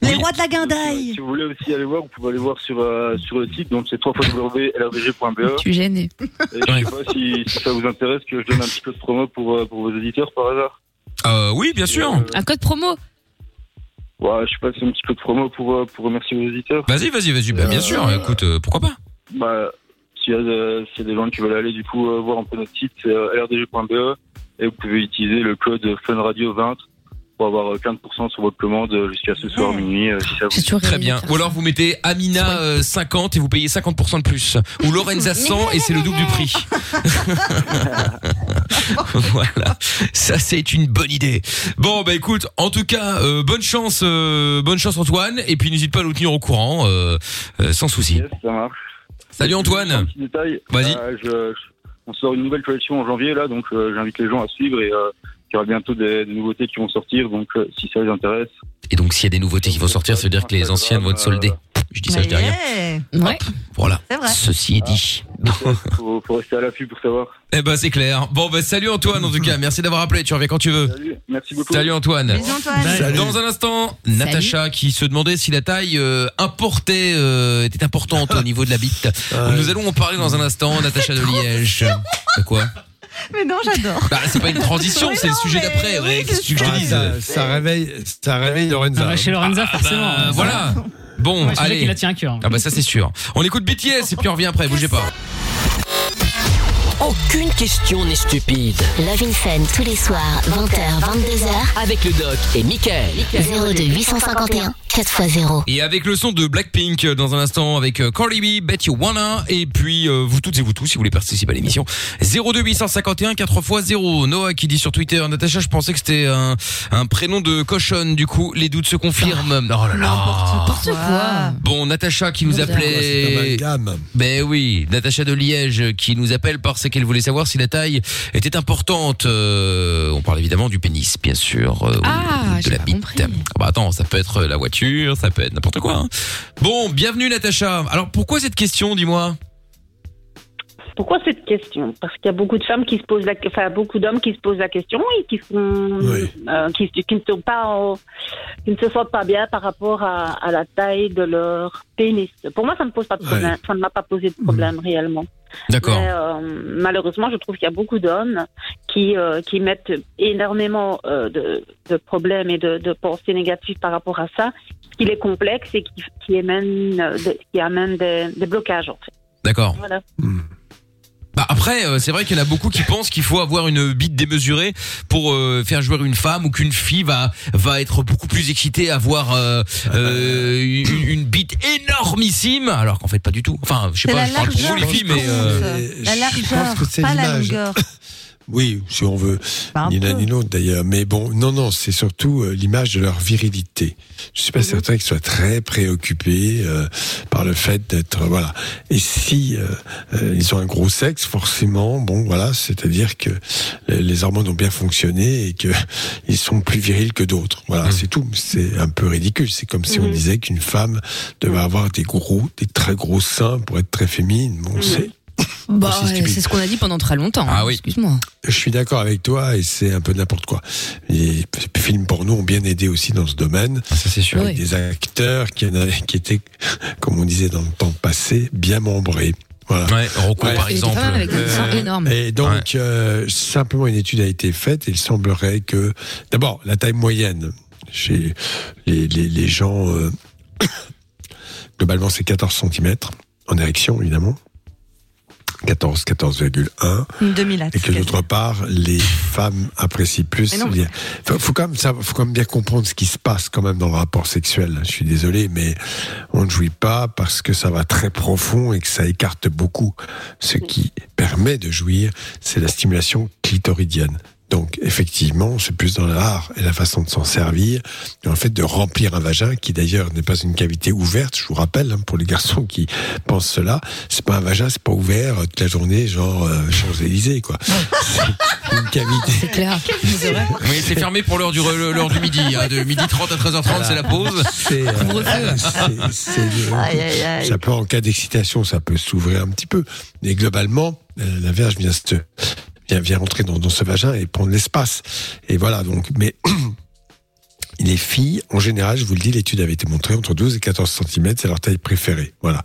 Les rois de la guindaille Si vous voulez aussi aller voir, vous pouvez aller voir sur, euh, sur le site, donc c'est www.lrdg.be. Tu es gêné. Et je sais pas si, si ça vous intéresse que je donne un petit code promo pour, euh, pour vos éditeurs par hasard. euh, oui bien sûr. Un code promo Ouais, je sais pas si c'est un petit code promo pour, euh, pour remercier vos éditeurs. Vas-y, vas-y, vas-y. Bah bien sûr. Écoute, euh, pourquoi pas? Bah, s'il y, y a des gens qui veulent aller du coup euh, voir un peu notre site, c'est euh, lrdg.be et vous pouvez utiliser le code FUNRADIO20 pour avoir euh, 15% sur votre commande euh, jusqu'à ce soir minuit euh, si ça vous Très bien. Ou alors vous mettez Amina euh, 50 et vous payez 50% de plus. Ou Lorenza 100 et c'est le double du prix. voilà. Ça c'est une bonne idée. Bon bah écoute, en tout cas, euh, bonne chance, euh, bonne chance Antoine. Et puis n'hésite pas à nous tenir au courant, euh, euh, sans souci. Ça marche. Salut Antoine. Un petit détail. Vas-y. Euh, on sort une nouvelle collection en janvier là, donc euh, j'invite les gens à suivre et euh, il y aura bientôt des, des nouveautés qui vont sortir, donc euh, si ça les intéresse. Et donc s'il y a des nouveautés qui vont sortir, ça veut dire que les anciennes vont être soldées. Je dis ça, je dis rien. Ouais. Voilà. C'est vrai. Ceci est dit. Faut, faut rester à l'affût pour savoir. Eh ben c'est clair. Bon bah salut Antoine en tout cas. Merci d'avoir appelé. Tu reviens quand tu veux. Salut, merci beaucoup. Salut Antoine. Antoine. Salut. Dans un instant, Natacha qui se demandait si la taille euh, importée euh, était importante au niveau de la bite. Nous allons en parler dans un instant. Natacha de Liège. De quoi? Mais non, j'adore. Bah, c'est pas une transition, c'est le sujet d'après. Ouais, qu'est-ce que tu veux que je te dise ça, ça réveille, ça réveille Lorenza. Ah bah, chez Lorenza, Ah, forcément. bah, voilà. Bon, Ouais, allez. qu'il la tient à cœur. Ah bah ça c'est sûr. On écoute BTS et puis on revient après, bougez pas. Aucune question n'est stupide. Love in Fun tous les soirs, 20h, 22h. Avec le doc et Michael. 02 851 4x0. Et avec le son de Blackpink euh, dans un instant avec euh, Cardi B, Bet You Wanna et puis euh, vous toutes et vous tous si vous voulez participer à l'émission 02 851 4x0 Noah qui dit sur Twitter Natacha je pensais que c'était un, un prénom de cochonne du coup les doutes se confirment oh là là N'importe quoi. Bon Natacha qui nous appelait Ben oui Natacha de Liège qui nous appelle parce qu'elle voulait savoir si la taille était importante Euh, on parle évidemment du pénis bien sûr euh, Ah, de la bite. Ah bah attends, ça peut être la voiture, ça peut être n'importe quoi. hein. Bon, bienvenue Natacha. Alors pourquoi cette question, dis-moi? Pourquoi cette question? Parce qu'il y a beaucoup de femmes qui se posent la, enfin beaucoup d'hommes qui se posent la question et qui sont, euh, qui, qui ne sont pas, en- qui ne se sentent pas bien par rapport à, à la taille de leur pénis. Pour moi, ça ne pose pas de problème. Ça ne m'a pas posé de problème réellement. D'accord. Euh, malheureusement, je trouve qu'il y a beaucoup d'hommes qui euh, qui mettent énormément euh, de, de problèmes et de, de pensées négatives par rapport à ça, qui les complexe et qui, qui qui amène des, des blocages en fait. D'accord. Voilà. Bah après, euh, c'est vrai qu'il y en a beaucoup qui pensent qu'il faut avoir une bite démesurée pour euh, faire jouer une femme ou qu'une fille va va être beaucoup plus excitée à voir euh, euh, une, une bite énormissime, alors qu'en fait pas du tout. Enfin, je sais pas, la je parle pour vous les filles, mais euh, je pense que c'est pas la longueur. Oui, si on veut, Bah, ni l'un ni l'autre d'ailleurs. Mais bon, non, non, c'est surtout euh, l'image de leur virilité. Je suis pas certain qu'ils soient très préoccupés euh, par le fait d'être voilà. Et si euh, euh, ils ont un gros sexe, forcément, bon, voilà, c'est-à-dire que les- hormones ont bien fonctionné et que ils sont plus virils que d'autres. Voilà, c'est tout. C'est un peu ridicule. C'est comme si on Mhm. disait qu'une femme devait avoir des gros, des très gros seins pour être très féminine. Bon, c'est Bah, ouais, stupide. c'est ce qu'on a dit pendant très longtemps. Ah hein, oui. Excuse-moi. Je suis d'accord avec toi et c'est un peu n'importe quoi. Les films porno ont bien aidé aussi dans ce domaine. ça c'est sûr. Avec des acteurs qui, étaient, comme on disait dans le temps passé, bien membrés. Voilà. Ouais, Rocco, par avec seins énormes. Et donc, euh, simplement une étude a été faite et il semblerait que, d'abord, la taille moyenne chez les, les, les gens, euh, globalement, c'est 14 cm en érection, évidemment. 14, 14,1. Une demi-latte. Et que d'autre part, les femmes apprécient plus. Il faut, quand même faut quand même bien comprendre ce qui se passe quand même dans le rapport sexuel. Je suis désolé, mais on ne jouit pas parce que ça va très profond et que ça écarte beaucoup. Ce qui permet de jouir, c'est la stimulation clitoridienne. Donc, effectivement, c'est plus dans l'art et la façon de s'en servir, en fait, de remplir un vagin, qui d'ailleurs n'est pas une cavité ouverte, je vous rappelle, hein, pour les garçons qui pensent cela, c'est pas un vagin, c'est pas ouvert euh, toute la journée, genre euh, Champs-Élysées, quoi. C'est une cavité. C'est clair. Oui, c'est fermé pour l'heure du re- l'heure du midi, hein, de midi 30 à 13h30, c'est la pause. C'est, euh, c'est- aïe. Ça peut, en cas d'excitation, ça peut s'ouvrir un petit peu. Mais globalement, euh, la verge vient, se, vient, vient rentrer dans, dans ce vagin et prendre l'espace. Et voilà, donc, mais les filles, en général, je vous le dis, l'étude avait été montrée entre 12 et 14 cm, c'est leur taille préférée. Voilà.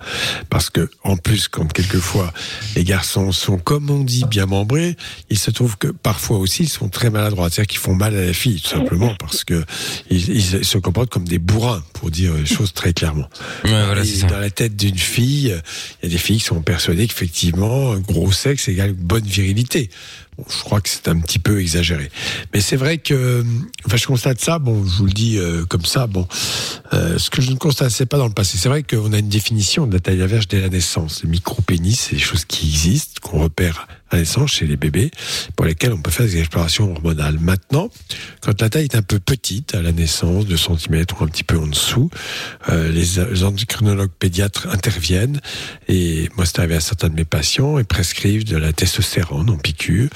Parce que, en plus, quand quelquefois les garçons sont, comme on dit, bien membrés, il se trouve que parfois aussi, ils sont très maladroits. C'est-à-dire qu'ils font mal à la fille, tout simplement, parce que ils, ils se comportent comme des bourrins, pour dire les choses très clairement. voilà, Et c'est ça. dans la tête d'une fille, il y a des filles qui sont persuadées qu'effectivement, gros sexe égale bonne virilité. Bon, je crois que c'est un petit peu exagéré. Mais c'est vrai que, enfin, je constate ça, bon, je vous le dis euh, comme ça, bon, euh, ce que je ne constatais pas dans le passé, c'est vrai qu'on a une définition de la taille à verge dès la naissance. Les micro-pénis, c'est des choses qui existent, qu'on repère la naissance chez les bébés, pour lesquelles on peut faire des explorations hormonales. Maintenant, quand la taille est un peu petite, à la naissance, 2 cm ou un petit peu en dessous, euh, les, les endocrinologues pédiatres interviennent, et moi c'est arrivé à certains de mes patients, et prescrivent de la testostérone en piqûre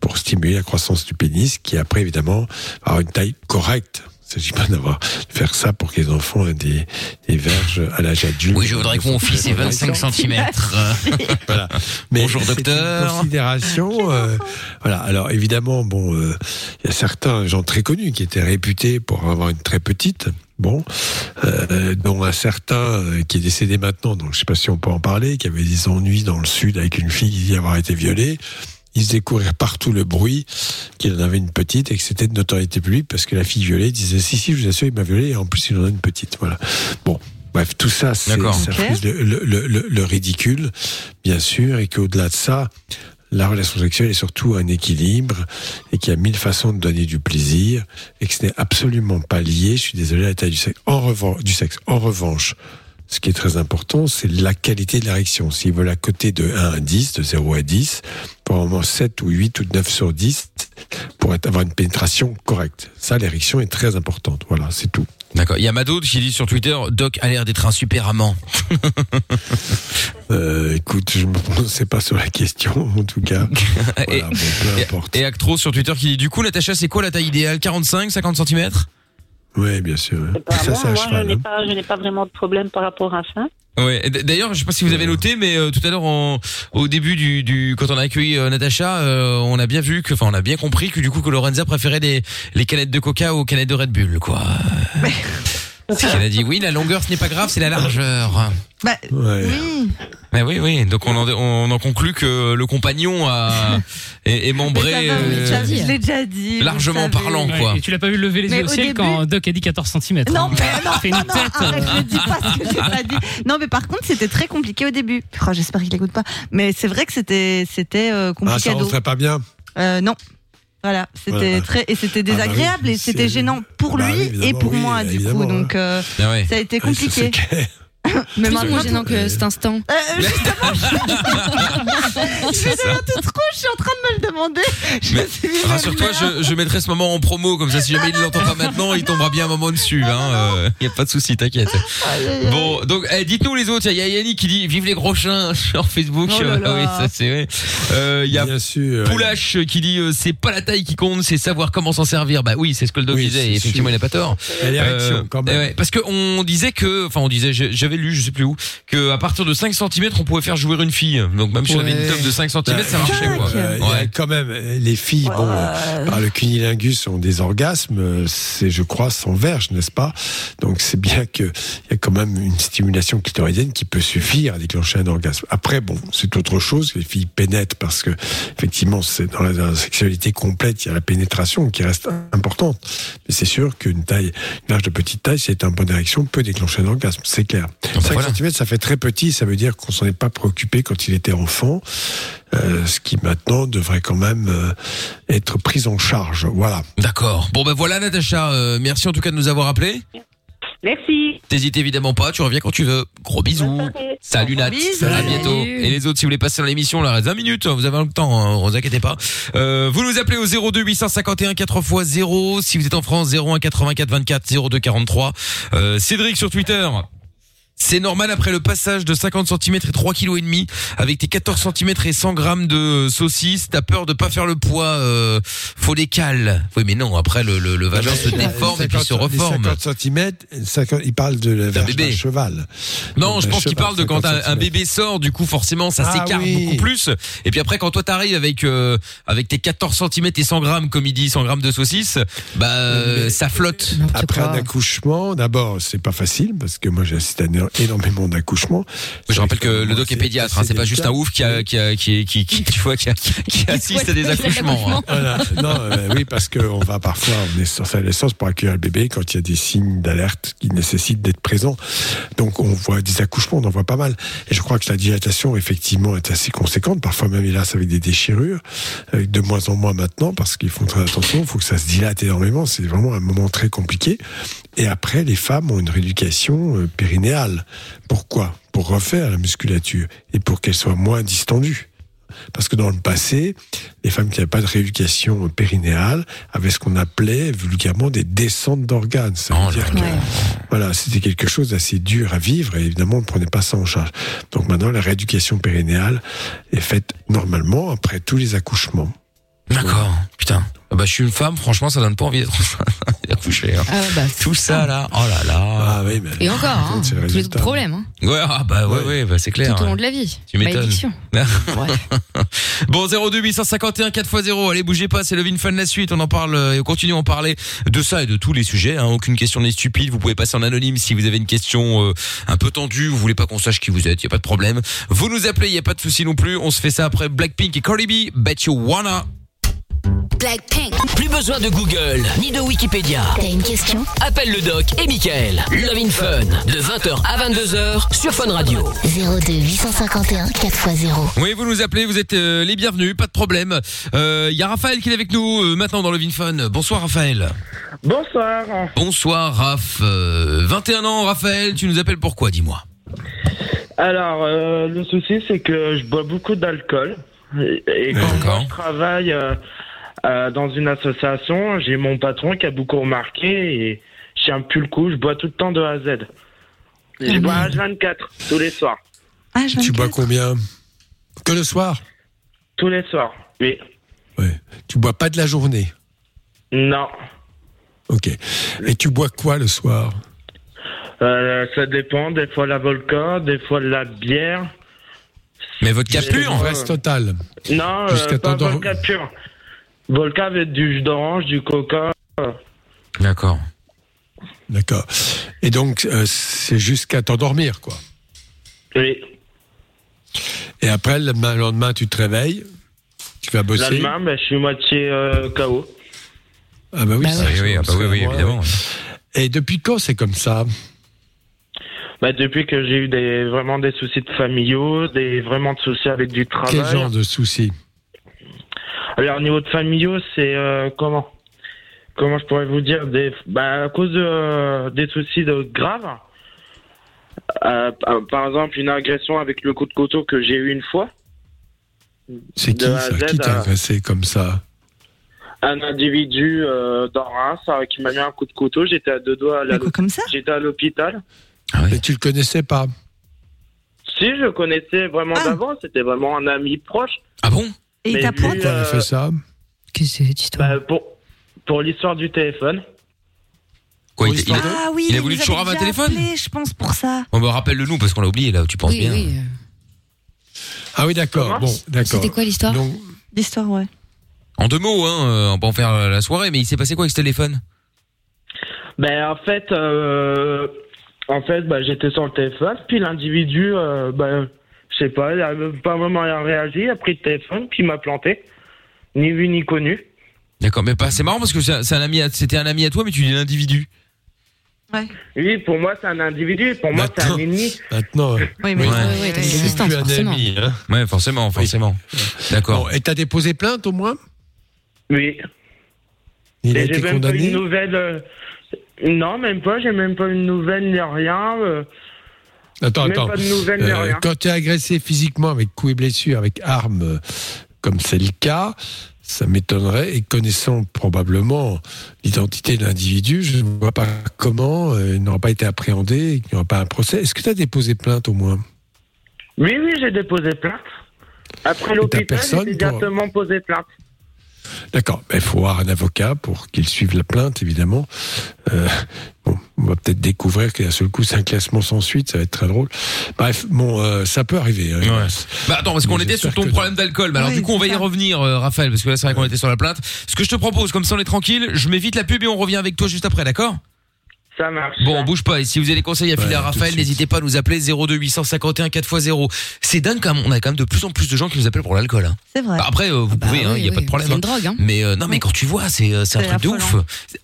pour stimuler la croissance du pénis, qui après évidemment avoir une taille correcte. Il ne s'agit pas d'avoir de faire ça pour que les enfants aient des, des verges à l'âge adulte. Oui, je voudrais que mon fils ait 25 cm. voilà. Mais Bonjour, docteur. Une considération. euh, voilà. Alors évidemment, bon, euh, il y a certains gens très connus qui étaient réputés pour avoir une très petite. Bon, euh, dont un certain euh, qui est décédé maintenant, donc je sais pas si on peut en parler, qui avait des ennuis dans le sud avec une fille qui dit avoir été violée. Il faisait courir partout le bruit qu'il en avait une petite et que c'était de notoriété publique parce que la fille violée disait si si je vous assure il m'a violé et en plus il en a une petite voilà bon bref tout ça c'est D'accord. ça Ok. frise le, le- le- le- le ridicule bien sûr et qu'au-delà de ça la relation sexuelle est surtout un équilibre et qu'il y a mille façons de donner du plaisir et que ce n'est absolument pas lié, je suis désolé, à la taille du sexe. En revanche, du sexe. En revanche, ce qui est très important, c'est la qualité de l'érection. S'ils veulent à côté de 1 à 10, de 0 à 10, pour vraiment 7 ou 8 ou 9 sur 10, pour avoir une pénétration correcte. Ça, l'érection est très importante. Voilà, c'est tout. D'accord. Il y a Mado qui dit sur Twitter, Doc a l'air d'être un super amant. Euh, écoute, je ne me prononçais pas sur la question, en tout cas. et, Voilà, bon, peu importe. et Actro sur Twitter qui dit, du coup, Natacha, c'est quoi la taille idéale? 45, 50 cm Oui, bien sûr. Ça, moi, c'est un moi, je cheval. n'ai hein. pas, je n'ai pas vraiment de problème par rapport à ça. Ouais. D'ailleurs, je sais pas si vous avez noté, mais euh, tout à l'heure, au début du, du quand on a accueilli euh, Natacha, euh, on a bien vu que, enfin, on a bien compris que du coup que Lorenza préférait les les canettes de Coca aux canettes de Red Bull, quoi. C'est qu'elle a dit oui, la longueur ce n'est pas grave, c'est la largeur. Bah, oui. Mais oui, oui. Donc on en, on en conclut que le compagnon a est, est membré. euh, je l'ai déjà dit. largement parlant, quoi. Et tu l'as pas vu lever les Mais yeux au au ciel début- quand Doc a dit 14 cm. Non, mais non, fait une non, non, tête. arrête, ne dis pas ce que j'ai pas dit. Non, mais par contre, c'était très compliqué au début. Oh, J'espère qu'il écoute pas. Mais c'est vrai que c'était c'était euh, Ah, ça compliqué. rentrait pas bien. Euh, non. Voilà, c'était Voilà. très et c'était Ah bah oui, désagréable et c'était gênant pour Bah lui oui, et pour oui, moi du coup. Donc euh, Ah ouais. ça a été c'est compliqué. Mais maintenant, moins gênant que cet instant. Euh, justement, je toute trop, je suis en train de me le demander. Me rassure-toi, je, je mettrai ce moment en promo, comme ça si jamais il ne l'entend pas maintenant, il tombera bien un moment dessus. Hein, il y a pas de souci, t'inquiète. Bon, donc eh, dites-nous les autres. Il y a Yannick qui dit vive les gros chiens sur Facebook. Oh là là. oui, ça c'est vrai. Euh, Il y a Bien sûr. Poulache qui dit euh, c'est pas la taille qui compte, c'est savoir comment s'en servir. Bah oui, c'est ce que le doc Oui, disait. effectivement, sûr. il a pas tort. Euh, quand même. eh ouais, parce que on disait que, enfin on disait, j'ai- j'avais lu, je sais plus où, que à partir de 5 cm, on pouvait faire jouer une fille. Donc même si on avait une teuf de 5 cm, ça marchait quoi. Euh, il y a quand même les filles, bon, euh, par le cunilingus ont des orgasmes, euh, c'est je crois sans verge, n'est-ce pas? Donc c'est bien que il y a quand même une stimulation clitoridienne qui peut suffire à déclencher un orgasme. Après bon, c'est autre chose. Les filles pénètrent parce que effectivement, c'est dans la, dans la sexualité complète, il y a la pénétration qui reste importante. Mais c'est sûr qu'une taille, une large de petite taille, si elle est en bonne érection, peut déclencher un orgasme. C'est clair. 5 voilà. cm, ça fait très petit. Ça veut dire qu'on s'en est pas préoccupé quand il était enfant. Euh, ce qui maintenant devrait quand même euh, être pris en charge. Voilà. D'accord. Bon ben voilà Natacha, euh, merci en tout cas de nous avoir appelés. Merci. T'hésites évidemment pas, tu reviens quand tu veux. Gros bisous. Salut Nat. Bisous. À bientôt. Et les autres, si vous voulez passer dans l'émission, là, reste 20 minutes. Vous avez le temps, hein, vous inquiétez pas. Euh, vous nous appelez au 02 851 4 x 0. Si vous êtes en France, 01 84 24 02 43. Euh, Cédric sur Twitter. C'est normal après le passage de 50 cm et 3 kg et demi avec tes 14 cm et 100 grammes de saucisses, t'as peur de pas faire le poids, euh, faut des cales. Oui mais non, après le, le, le vagin se déforme et puis se reforme. 50 cm, il parle de la verge bébé. cheval. Non, Donc, je pense qu'il parle de quand 50 un, bébé sort, du coup forcément ça Ah s'écarte oui. beaucoup plus. Et puis après quand toi t'arrives avec euh, avec tes 14 cm et 100 grammes, comme il dit, 100 grammes de saucisses, bah euh, ça flotte. Après un accouchement, d'abord, c'est pas facile parce que moi j'ai assisté à éno- énormément d'accouchements. Je rappelle que le doc est pédiatre, hein, c'est pas juste un ouf qui a qui a qui qui, qui, tu vois qui, a- qui assiste à des accouchements. hein. Voilà. Non, euh, oui, parce qu'on va parfois, on est sur sa naissance pour accueillir le bébé quand il y a des signes d'alerte qui nécessitent d'être présents. Donc, on voit des accouchements, on en voit pas mal. Et je crois que la dilatation, effectivement, est assez conséquente. Parfois même, hélas, avec des déchirures, avec de moins en moins maintenant, parce qu'ils font très attention. Il faut que ça se dilate énormément. C'est vraiment un moment très compliqué. Et après, les femmes ont une rééducation euh, périnéale. Pourquoi? Pour refaire la musculature et pour qu'elle soit moins distendue. Parce que dans le passé, les femmes qui n'avaient pas de rééducation périnéale avaient ce qu'on appelait vulgairement des descentes d'organes. Ça veut dire que voilà, c'était quelque chose d'assez dur à vivre et évidemment on ne prenait pas ça en charge. Donc maintenant, la rééducation périnéale est faite normalement après tous les accouchements. D'accord. Putain. Ah Bah je suis une femme, franchement ça donne pas envie d'être touché. hein. Ah bah, Tout ça là, oh là là. Ah oui, mais Et encore, hein, c'est le tous les résultat. problèmes, hein, Ouais, ah bah ouais, ouais, bah c'est clair. tout au long hein. de la vie. Tu m'étonnes. Bon 02 851 4x0 allez bougez pas c'est le Vin Fun la suite on en parle euh, et on continue à en parler de ça et de tous les sujets hein. aucune question n'est stupide vous pouvez passer en anonyme si vous avez une question euh, un peu tendue vous voulez pas qu'on sache qui vous êtes y a pas de problème vous nous appelez y a pas de souci non plus on se fait ça après Blackpink et Cardi B Bet You Wanna Blackpink. Plus besoin de Google, ni de Wikipédia. T'as une question? Appelle le doc et Michael. Love in Fun. De 20h à 22h sur Fun Radio. 02 851 4x0. oui vous nous appelez vous êtes euh, les bienvenus pas de problème il y a Raphaël qui est avec nous euh, maintenant dans Vin Fun bonsoir Raphaël Bonsoir. bonsoir Raph Euh, 21 ans Raphaël tu nous appelles pourquoi dis-moi? Alors, euh, le souci, c'est que je bois beaucoup d'alcool. Et, et quand je travaille euh, euh, dans une association, j'ai mon patron qui a beaucoup remarqué et je tiens plus le coup. Je bois tout le temps de A à Z. Et je bois H24 tous les soirs. Tu bois combien? Que le soir? Tous les soirs, oui. Tu bois pas de la journée? Non. Ok. Et tu bois quoi le soir? Euh, ça dépend. Des fois la vodka, des fois la bière. Mais vodka Des pure, fois- reste total. Non, euh, pas t'endormir. vodka Vodka avec du jus d'orange, du coca. D'accord. D'accord. Et donc, euh, c'est jusqu'à t'endormir, quoi. Oui. Et après, le lendemain, le tu te réveilles, tu vas Le bosser. lendemain, ben, je suis moitié euh, KO. Ah bah oui, Bah ça, oui, oui, ah bah oui, oui, évidemment. Et depuis quand c'est comme ça? Bah, depuis que j'ai eu des, vraiment des soucis de familiaux, des vraiment de soucis avec du travail. Quel genre de soucis? Alors, au niveau de familiaux, c'est euh, comment? Comment je pourrais vous dire? Des, bah, À cause de, euh, des soucis de graves. Euh, par- exemple, une agression avec le coup de couteau que j'ai eu une fois. C'est qui? Ça Z, Qui t'a euh, agressé comme ça? Un individu euh, dans Reims qui m'a mis un coup de couteau. J'étais à deux doigts à la- comme ça? J'étais à l'hôpital. Mais tu le connaissais pas? Si, je le connaissais vraiment d'avant. C'était vraiment un ami proche. Ah bon? Et il euh, fait ça Qu'est-ce que c'est cette histoire bah, Pour, pour l'histoire du téléphone. Quoi, il, il a, Ah oui, il a voulu chourave avait un téléphone appelé, je pense pour ça. Bon bah rappelle-le nous parce qu'on l'a oublié là, tu penses Oui, bien. oui. Ah oui, d'accord. Bon, d'accord. C'était quoi l'histoire Donc, L'histoire, ouais. En deux mots, hein, euh, on peut en faire euh, la soirée, mais il s'est passé quoi avec ce téléphone? Ben en fait, euh, en fait, bah, j'étais sur le téléphone, puis l'individu, euh, ben, je sais pas, il a même pas vraiment réagi, il a pris le téléphone, puis il m'a planté, ni vu ni connu. D'accord, mais pas, c'est marrant parce que c'est c'est un ami, à- c'était un ami à toi, mais tu dis l'individu. Oui, pour moi c'est un individu, pour moi c'est un ennemi. maintenant. Oui, mais- Ouais, ouais, ouais, t'as des c'est plus un forcément. ami, hein. Ouais, forcément, forcément. D'accord. Bon, et t'as déposé plainte au moins Oui. Il a Et été j'ai même pas condamné une nouvelle. euh, Non, même pas, j'ai même pas une nouvelle ni rien. euh, Attends, même attends. pas de nouvelles ni Euh, quand tu es agressé physiquement avec coups et blessures, avec armes, euh, comme c'est le cas, ça m'étonnerait. Et connaissant probablement l'identité de l'individu, je ne vois pas comment euh, il n'aura pas été appréhendé et qu'il n'y aura pas un procès. Est-ce que tu as déposé plainte au moins? Oui, oui, j'ai déposé plainte. Après l'hôpital, j'ai pour- directement posé plainte. D'accord. Il faut avoir un avocat pour qu'il suive la plainte, évidemment. Euh, bon, on va peut-être découvrir qu'à seul coup, c'est un classement sans suite. Ça va être très drôle. Bref, bon, euh, ça peut arriver. hein. Bah attends, parce qu'on était sur ton problème d'alcool. Mais alors Oui, du coup, on va y ça. revenir, euh, Raphaël, parce que là, c'est vrai qu'on était sur la plainte. Ce que je te propose, comme ça, on est tranquille. Je mets vite la pub et on revient avec toi juste après, d'accord? Ça marche. Bon, bouge pas. Et si vous avez des conseils à filer à Raphaël, n'hésitez pas à nous appeler 02 851 4x0. C'est dingue quand même. On a quand même de plus en plus de gens qui nous appellent pour l'alcool. Hein. C'est vrai. Bah, après, euh, vous pouvez, il oui, y a pas de problème. c'est une hein. drogue, hein. Mais euh, non, mais quand tu vois, c'est euh, c'est un truc de ouf.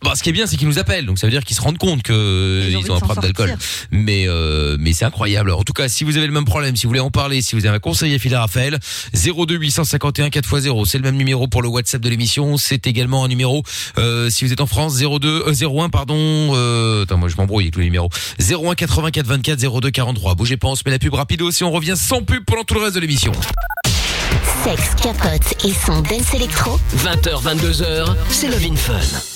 Bon, ce qui est bien, c'est qu'ils nous appellent, donc ça veut dire qu'ils se rendent compte que euh, Ils ont ont un problème d'alcool. Mais euh, mais c'est incroyable. En tout cas, si vous avez le même problème, si vous voulez en parler, si vous avez un conseil à filer à Raphaël, 02 851 4x0, c'est le même numéro pour le WhatsApp de l'émission. C'est également un numéro euh, si vous êtes en France 02 euh, 01 pardon. Attends, moi je m'embrouille avec tous les numéros. 01 84 24 02 43. Bougez pas, on se met la pub rapido. Si on revient sans pub pendant tout le reste de l'émission. Sexe, capote et son dance électro. 20h, 22h, c'est Love in Fun.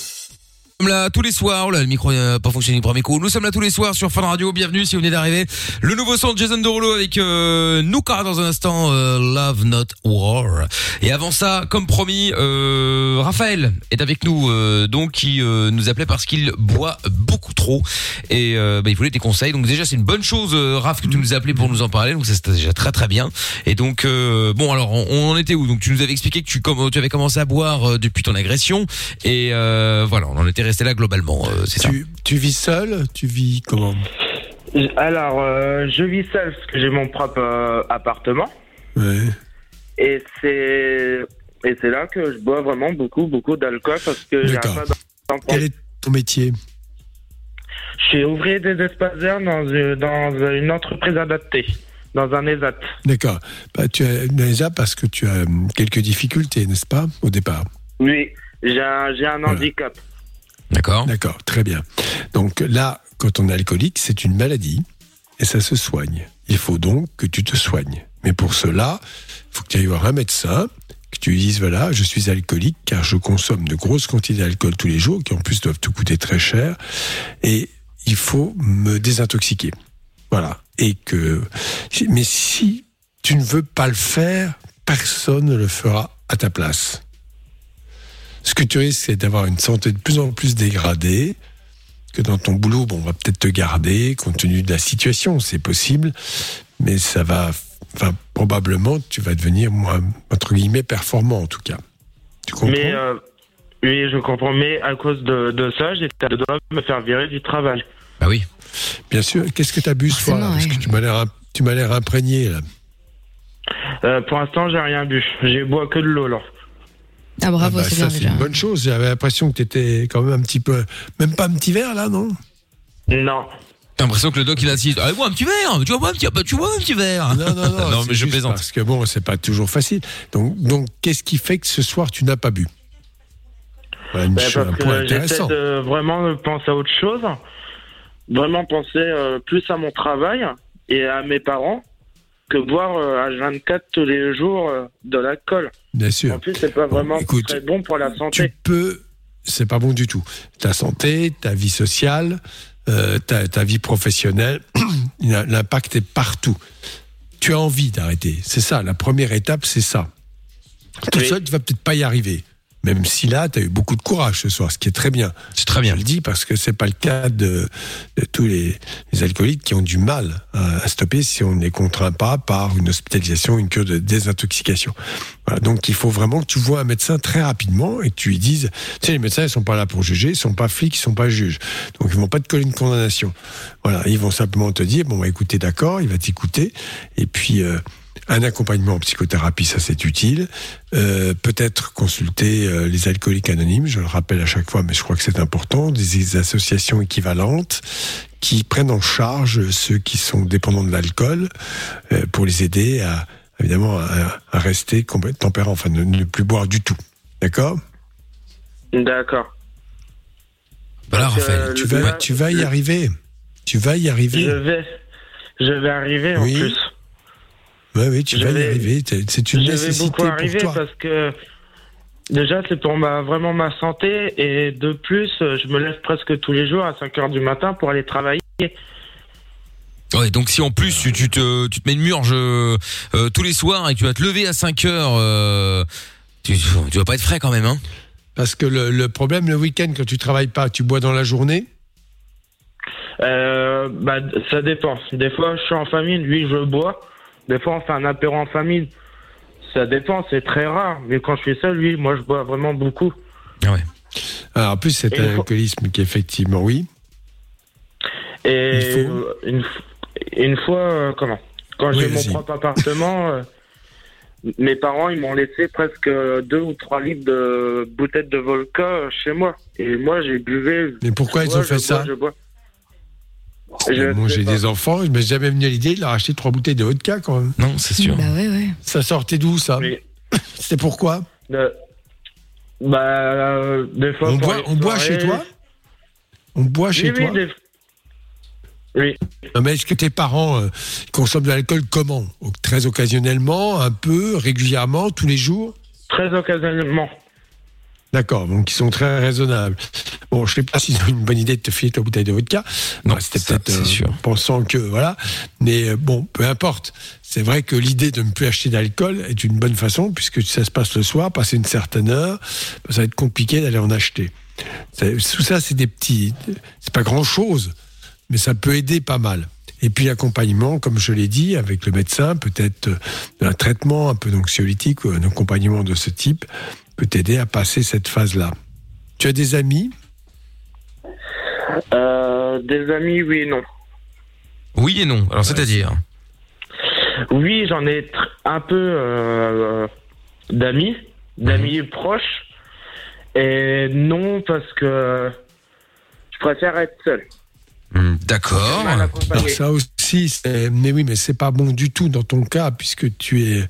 Sommes là tous les soirs. Oh là, le micro n'a pas fonctionné du premier coup. Nous sommes là tous les soirs sur Fun Radio. Bienvenue si vous venez d'arriver. Le nouveau son de Jason Derulo avec euh, Nuka dans un instant. euh, Love Not War. Et avant ça, comme promis, euh, Raphaël est avec nous, euh, donc qui euh, nous appelait parce qu'il boit beaucoup trop et euh, bah, il voulait des conseils. Donc déjà c'est une bonne chose, euh, Raph, que tu nous appelé pour nous en parler. Donc ça c'était déjà très très bien. Et donc euh, bon alors on, on en était où? Donc tu nous avais expliqué que tu, comm- tu avais commencé à boire euh, depuis ton agression et euh, voilà on en était resté là globalement. euh, c'est ça. Tu, vis seul Tu vis comment Alors, euh, je vis seul parce que j'ai mon propre euh, appartement. Ouais. Et c'est et c'est là que je bois vraiment beaucoup, beaucoup d'alcool parce que j'ai D'accord. pas d'en Quel est ton métier Je suis ouvrier des espaces verts dans, une- dans une entreprise adaptée, dans un ESAT. D'accord. Bah, tu as déjà parce que tu as quelques difficultés, n'est-ce pas, au départ? Oui, j'ai un, j'ai un handicap. D'accord. D'accord, très bien. Donc là, quand on est alcoolique, c'est une maladie et ça se soigne. Il faut donc que tu te soignes. Mais pour cela, il faut que tu ailles voir un médecin, que tu lui dises voilà, je suis alcoolique car je consomme de grosses quantités d'alcool tous les jours, qui en plus doivent te coûter très cher, et il faut me désintoxiquer. Voilà. Et que, mais si tu ne veux pas le faire, personne ne le fera à ta place. Ce que tu risques, c'est d'avoir une santé de plus en plus dégradée, que dans ton boulot, bon, on va peut-être te garder, compte tenu de la situation, c'est possible, mais ça va, enfin, probablement, tu vas devenir, moins, entre guillemets, performant, en tout cas. Tu comprends? Mais euh, oui, je comprends. Mais à cause de, de ça, j'étais à deux doigts de me faire virer du travail. Bah oui. Bien sûr. Qu'est-ce que tu as bu ce soir là? Parce que tu m'as l'air, im- tu m'as l'air imprégné, là. Euh, pour l'instant, j'ai rien bu. J'ai bois que de l'eau là. Ah bravo, bah, c'est ça, bien c'est déjà. une bonne chose. J'avais l'impression que tu étais quand même un petit peu, même pas un petit verre, là, non? Non. T'as l'impression que le doc il insiste. Ah, bois un petit verre. Tu vois un petit, bah, tu vois un petit verre. Non, non, non. non mais je plaisante. Parce que bon, c'est pas toujours facile. Donc, donc qu'est-ce qui fait que ce soir, tu n'as pas bu? Voilà une Bah, chose- parce un point que j'essaie intéressant. de vraiment penser à autre chose. Vraiment penser euh, plus à mon travail et à mes parents que boire euh, H24 tous les jours euh, de l'alcool. Bien sûr. En plus, c'est pas vraiment écoute, très bon pour la Tu santé. peux, c'est pas bon du tout. Ta santé, ta vie sociale, euh, ta, ta vie professionnelle, l'impact est partout. Tu as envie d'arrêter. C'est ça. La première étape, c'est ça. Tout seul, tu vas peut-être pas y arriver. Même si là, tu as eu beaucoup de courage ce soir, ce qui est très bien. C'est très bien. Je le dis parce que c'est pas le cas de, de tous les, les alcooliques qui ont du mal à, à stopper si on ne les contraint pas par une hospitalisation, une cure de désintoxication. Voilà, donc il faut vraiment que tu vois un médecin très rapidement et que tu lui dises, tu sais, les médecins ils sont pas là pour juger, ils sont pas flics, ils sont pas juges, donc ils vont pas te coller une condamnation. Voilà, ils vont simplement te dire, bon, bah, écoutez, d'accord, il va t'écouter, et puis euh, un accompagnement en psychothérapie, ça c'est utile. Euh, Peut-être consulter euh, les alcooliques anonymes, je le rappelle à chaque fois, mais je crois que c'est important, des, des associations équivalentes qui prennent en charge ceux qui sont dépendants de l'alcool euh, pour les aider à évidemment à, à rester complètement tempérant, enfin ne, ne plus boire du tout. D'accord? D'accord. Voilà, Raphaël. tu vas, tu vas y arriver. Tu vas y arriver. Je vais, je vais arriver Oui. en plus. Oui, oui, tu Je vas y arriver. C'est- une je vais nécessité beaucoup pour arriver toi. parce que déjà c'est pour ma vraiment ma santé et de plus je me lève presque tous les jours à 5 heures du matin pour aller travailler. Ouais, donc si en plus tu, tu te, tu te mets une murge euh, euh, tous les soirs et que tu vas te lever à 5 heures, euh, tu, tu vas pas être frais quand même, hein Parce que le, le problème, le week-end, quand tu travailles pas, tu bois dans la journée? Euh, bah, ça dépend. Des fois je suis en famille, lui je bois. Des fois on fait un apéro en famille. Ça dépend, c'est très rare. Mais quand je suis seul, lui, moi je bois vraiment beaucoup. Alors, en plus, c'est un alcoolisme qui, effectivement, oui. Et faut- une, fois, euh, comment? Quand Oui, j'ai mon propre appartement, euh, mes parents ils m'ont laissé presque deux ou trois litres de bouteilles de vodka chez moi. Et moi j'ai buvé. Mais pourquoi ils bois, ont fait je ça? bois, je. Mais Moi, j'ai des enfants, je m'est jamais venu à l'idée de leur acheter trois bouteilles de vodka, quand même. Non, c'est sûr. Bah ouais, ouais. Ça sortait d'où, ça C'était pourquoi De- Bah, euh, des fois. On boit, les on boit chez toi? On boit chez Oui, oui, toi? des- Oui. Non, mais est-ce que tes parents euh, consomment de l'alcool comment? Très occasionnellement, un peu, régulièrement, tous les jours? Très occasionnellement. D'accord, donc ils sont très raisonnables. Bon, je sais pas s'ils ont une bonne idée de te filer ta bouteille de vodka. Non, c'était peut-être euh, pensant que voilà. Mais euh, bon, peu importe. C'est vrai que l'idée de ne plus acheter d'alcool est une bonne façon puisque ça se passe le soir, passer une certaine heure, ça va être compliqué d'aller en acheter. Tout ça, c'est des petits, c'est pas grand chose, mais ça peut aider pas mal. Et puis l'accompagnement, comme je l'ai dit, avec le médecin, peut-être euh, un traitement un peu d'anxiolytique ou un accompagnement de ce type peut t'aider à passer cette phase-là. Tu as des amis? Euh, des amis, oui et non. Oui et non. Alors c'est-à-dire? Oui, j'en ai un peu euh, d'amis, d'amis Mhm. proches. Et non, parce que je préfère être seul. Hmm, D'accord. Alors ça aussi, c'est- mais oui, mais c'est pas bon du tout dans ton cas puisque tu es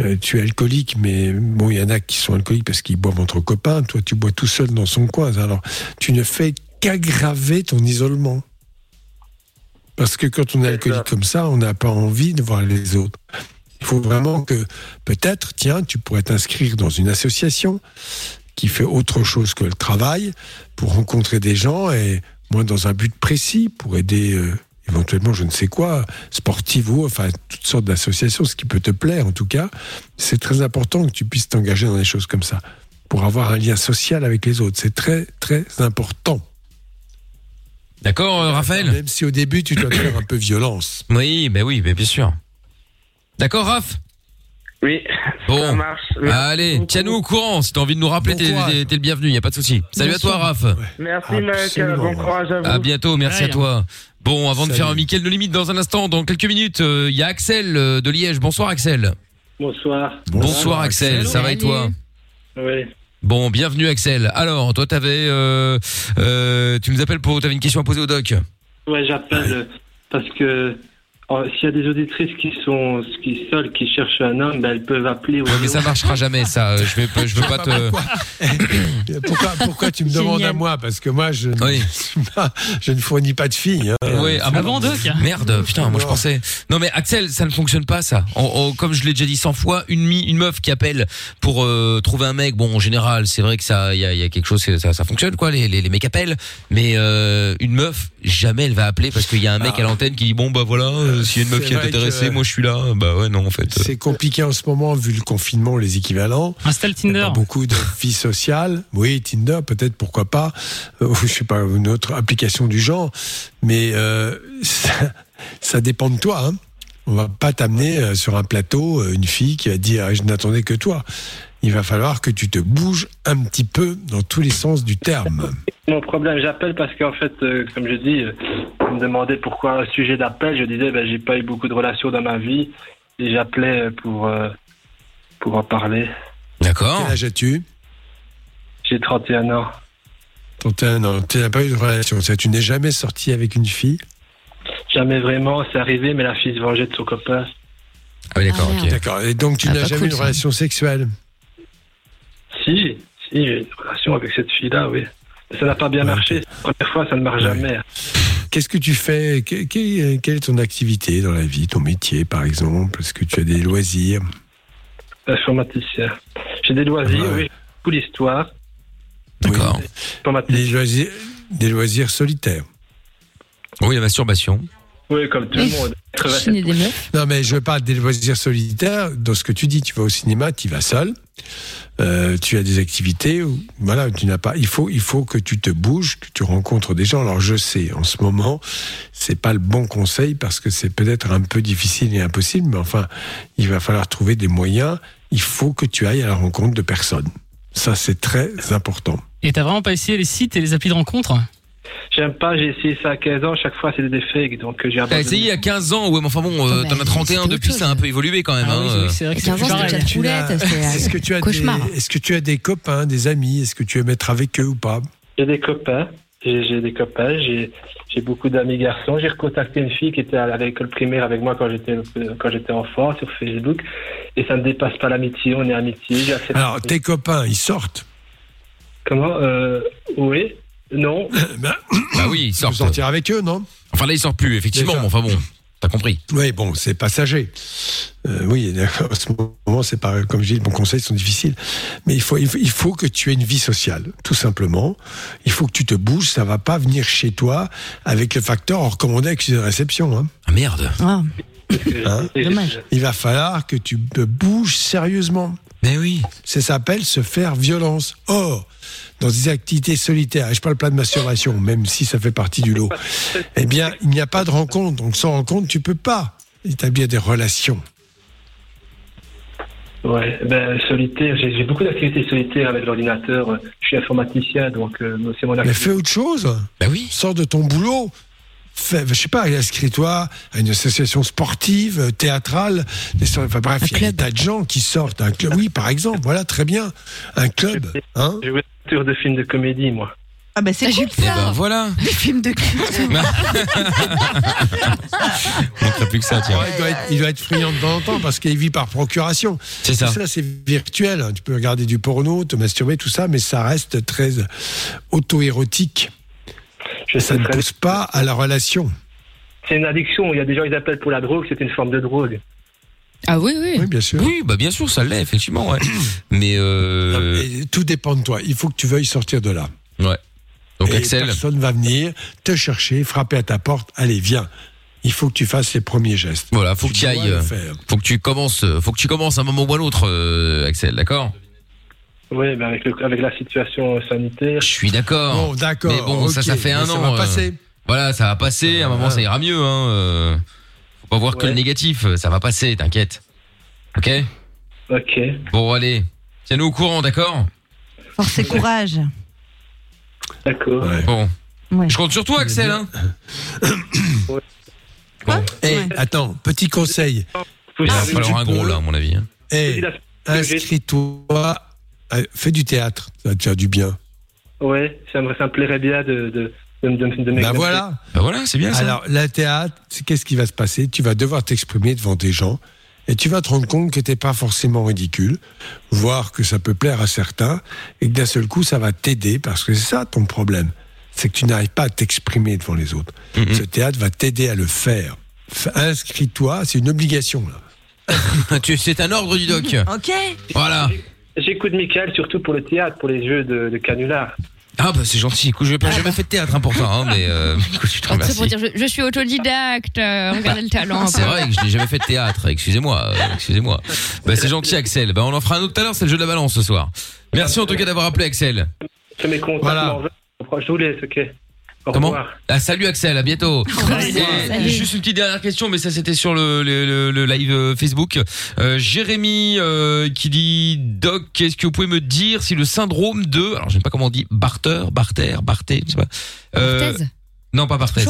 euh, tu es alcoolique, mais bon, il y en a qui sont alcooliques parce qu'ils boivent entre copains. Toi, tu bois tout seul dans son coin. Alors, tu ne fais qu'aggraver ton isolement. Parce que quand on est alcoolique comme ça, on n'a pas envie de voir les autres. Il faut vraiment que, peut-être, tiens, tu pourrais t'inscrire dans une association qui fait autre chose que le travail pour rencontrer des gens et moi dans un but précis pour aider euh, éventuellement je ne sais quoi sportive ou enfin toutes sortes d'associations ce qui peut te plaire en tout cas c'est très important que tu puisses t'engager dans des choses comme ça pour avoir un lien social avec les autres. C'est très très important. D'accord, euh, Raphaël même si au début tu dois faire un peu violence. Oui, ben oui, mais bien sûr. D'accord, Raph Oui, Bon, ça marche. allez, tiens-nous au courant. Si t'as envie de nous rappeler, t'es t'es- t'es le bienvenu, y a pas de souci. Salut à toi, Raph. Merci, mec. Bon courage à vous. À bientôt, merci à toi. Bon, avant de faire un Mickaël de limite dans un instant, dans quelques minutes, euh, il y a Axel euh, de Liège. Bonsoir Axel. Bonsoir. Bonsoir, Axel, ça va et toi Oui. Bon, bienvenue Axel. Alors, toi t'avais, euh, euh, tu nous appelles pour, t'avais une question à poser au doc. Ouais, j'appelle euh, parce que s'il y a des auditrices qui sont qui seules, qui cherchent un homme, ben, elles peuvent appeler. au Ouais, mais ça marchera jamais, ça. Euh, Je vais, pas- je veux pas te. pourquoi, pourquoi tu me demandes Génial. à moi parce que moi je, ne- je ne fournis pas de filles hein. Ouais, ah bon Merde, putain, moi je pensais. Non mais Axel, ça ne fonctionne pas ça. En- en- comme je l'ai déjà dit 100 fois, une, mi- une meuf qui appelle pour euh, trouver un mec, bon en général, c'est vrai que ça, il y a, il y a quelque chose, c'est- ça, ça fonctionne quoi, les, les, les mecs appellent. Mais euh, une meuf, jamais elle va appeler parce qu'il y a un mec à l'antenne qui dit bon bah voilà, euh, s'il y a une meuf C'est qui est vrai intéressée, que- moi je suis là. Bah ouais non en fait. euh. C'est compliqué en ce moment vu le confinement, les équivalents. Installe Tinder. pas beaucoup de vie sociale. Oui, Tinder, peut-être, pourquoi pas. Euh, ou je sais pas, une autre application du genre. Mais euh, ça, ça dépend de toi. Hein. On va pas t'amener euh, sur un plateau euh, une fille qui va dire Ah, je n'attendais que toi. Il va falloir que tu te bouges un petit peu dans tous les sens du terme. Mon problème, j'appelle parce qu'en fait, euh, comme je dis, euh, on me demandait pourquoi un sujet d'appel. Je disais, ben, j'ai pas eu beaucoup de relations dans ma vie et j'appelais pour euh, pour en parler. D'accord. Quel âge as-tu? J'ai 31 ans. 31 ans. Tu n'as pas eu de relation. Tu n'es jamais sorti avec une fille? Jamais vraiment, c'est arrivé, mais la fille se vengeait de son copain. Ah oui, d'accord, ok. D'accord. Et donc, tu Ah, n'as pas jamais cool, eu de ça. relation sexuelle? Si, si, j'ai une relation avec cette fille-là, oui. Mais ça n'a pas bien marché. La première fois, ça ne marche jamais. Qu'est-ce que tu fais? Que- que- Quelle est ton activité dans la vie, ton métier par exemple? Est-ce que tu as des loisirs? Informaticien. J'ai des loisirs, oui. Beaucoup d'histoire. D'accord. Des loisirs, des loisirs solitaires. Oui, la masturbation. Oui, comme tout le monde. Non, mais je parle des loisirs solitaires. Dans ce que tu dis, tu vas au cinéma, tu vas seul. Euh, tu as des activités où, voilà, tu n'as pas. Il faut, il faut que tu te bouges, que tu rencontres des gens. Alors, je sais, en ce moment, c'est pas le bon conseil parce que c'est peut-être un peu difficile et impossible, mais enfin, il va falloir trouver des moyens. Il faut que tu ailles à la rencontre de personnes. Ça, c'est très important. Et t'as vraiment pas essayé les sites et les applis de rencontre? J'aime pas, j'ai essayé ça à 15 ans, chaque fois c'était des fakes, donc euh, j'ai T'as essayé il y a 15 ans, ouais, mais enfin bon, euh, t'en as 31 depuis, ça a un peu évolué quand même. Ah oui, hein, oui, euh. c'est vrai que 15 ans, Est-ce que tu as cauchemar. des, est-ce que tu as des copains, des amis Est-ce que tu aimes être avec eux ou pas? J'ai des copains, j'ai j'ai des copains, j'ai j'ai beaucoup d'amis garçons. J'ai recontacté une fille qui était à l'école primaire avec moi quand j'étais quand j'étais enfant sur Facebook, et ça ne dépasse pas l'amitié. On est amitié. Alors, tes copains, ils sortent? Comment euh, Oui, non. bah, oui, ils sortent. sortir avec eux, non? Enfin là, ils sortent plus, effectivement. Déjà. mais Enfin bon. T'as compris Oui, bon, c'est passager. Euh, oui, d'accord, à ce moment, c'est pas, comme je dis, mon conseils sont difficiles. Mais il faut, il faut, il faut que tu aies une vie sociale, tout simplement. Il faut que tu te bouges, ça va pas venir chez toi avec le facteur recommandé accusé de réception. Hein. Ah merde. Hein? Il va falloir que tu te bouges sérieusement. Mais oui. Ça s'appelle se faire violence. Or, dans des activités solitaires, et je parle pas de masturbation, même si ça fait partie du lot, eh bien, il n'y a pas de rencontre. Donc, sans rencontre, tu peux pas établir des relations. Ouais, ben solitaire, j'ai j'ai beaucoup d'activités solitaires avec l'ordinateur. Je suis informaticien, donc euh, c'est mon Mais activité. fais autre chose. Bah oui. Sors de ton boulot. Fais, je sais pas, inscris-toi à une association sportive, euh, théâtrale. des- Enfin bref, il y a des tas de gens qui sortent d'un club. Oui, par exemple, voilà, très bien. Un club. Hein Je veux acteur de films de comédie, moi. Ah bah c'est cool Eh ça. ben voilà. Des films de culte. On manquerait plus que ça, tiens. Il, doit être, il doit être friand de temps en temps parce qu'il vit par procuration. C'est ça. Tout ça, c'est virtuel. hein. Tu peux regarder du porno, te masturber, tout ça, mais ça reste très euh, auto-érotique. Ça ne pousse pas à la relation. C'est une addiction. Il y a des gens qui appellent pour la drogue, c'est une forme de drogue. Ah oui, oui. Oui, bien sûr. Oui, bah bien sûr, ça l'est, effectivement, ouais. Mais euh... Et tout dépend de toi. Il faut que tu veuilles sortir de là. Ouais. Donc Et Axel. Personne va venir te chercher, frapper à ta porte. Allez, viens. Il faut que tu fasses les premiers gestes. Voilà, faut que tu ailles. le euh. Faut que tu commences. euh, Faut que tu commences à un moment ou à l'autre, euh, Axel. D'accord? Oui, ben avec, le- avec la situation sanitaire. Je suis d'accord. Bon, d'accord, Mais bon, ça, ça fait un mais ça an. va euh, passer. Voilà, ça va passer. À un moment, ça ira mieux. Hein. euh, Faut pas voir que le négatif. Ça va passer, t'inquiète. Ok? Ok. Bon, allez. Tiens-nous au courant, d'accord? Force et courage. D'accord. Bon. Ouais. Je compte sur toi, Axel. Hein Eh, attends, petit conseil. Il va falloir un gros, là, à mon avis. hein. Eh, inscris-toi. Euh, Fais du théâtre. Ça va te faire du bien. Ouais, ça me, ça me plairait bien de, de, de, de, de Bah voilà. Bah voilà, c'est bien ça. Alors, la théâtre, c'est qu'est-ce qui va se passer? Tu vas devoir t'exprimer devant des gens et tu vas te rendre compte que t'es pas forcément ridicule, voire que ça peut plaire à certains et que d'un seul coup, ça va t'aider parce que c'est ça ton problème. C'est que tu n'arrives pas à t'exprimer devant les autres. Mhm. Ce théâtre va t'aider à le faire. Inscris-toi, c'est une obligation là. C'est un ordre du doc. Ok. Voilà. J'écoute Michael surtout pour le théâtre, pour les jeux de, de canular. Ah bah c'est gentil. Écoute, je n'ai jamais fait de théâtre hein, pourtant, hein, mais euh, écoute, je te C'est pour remercie. dire, je, je suis autodidacte. euh, regardez le talent. un C'est vrai que je n'ai jamais fait de théâtre. Excusez-moi, euh, excusez-moi. Bah c'est gentil, Axel. Bah on en fera un autre tout à l'heure. C'est le jeu de la balance ce soir. Merci en tout cas d'avoir appelé, Axel. Je mes contacts, Voilà. m'en veux. je vous laisse, ok. Au Comment revoir. ah, Salut Axel, à bientôt. Et Salut. juste une petite dernière question, mais ça c'était sur le, le, le- le live euh, Facebook. Euh, Jérémy euh, qui dit Doc, est-ce que vous pouvez me dire si le syndrome de, alors je sais pas comment on dit, Barter, Barter, Barter, je sais pas. Euh, Barthez? Non, pas Barthez.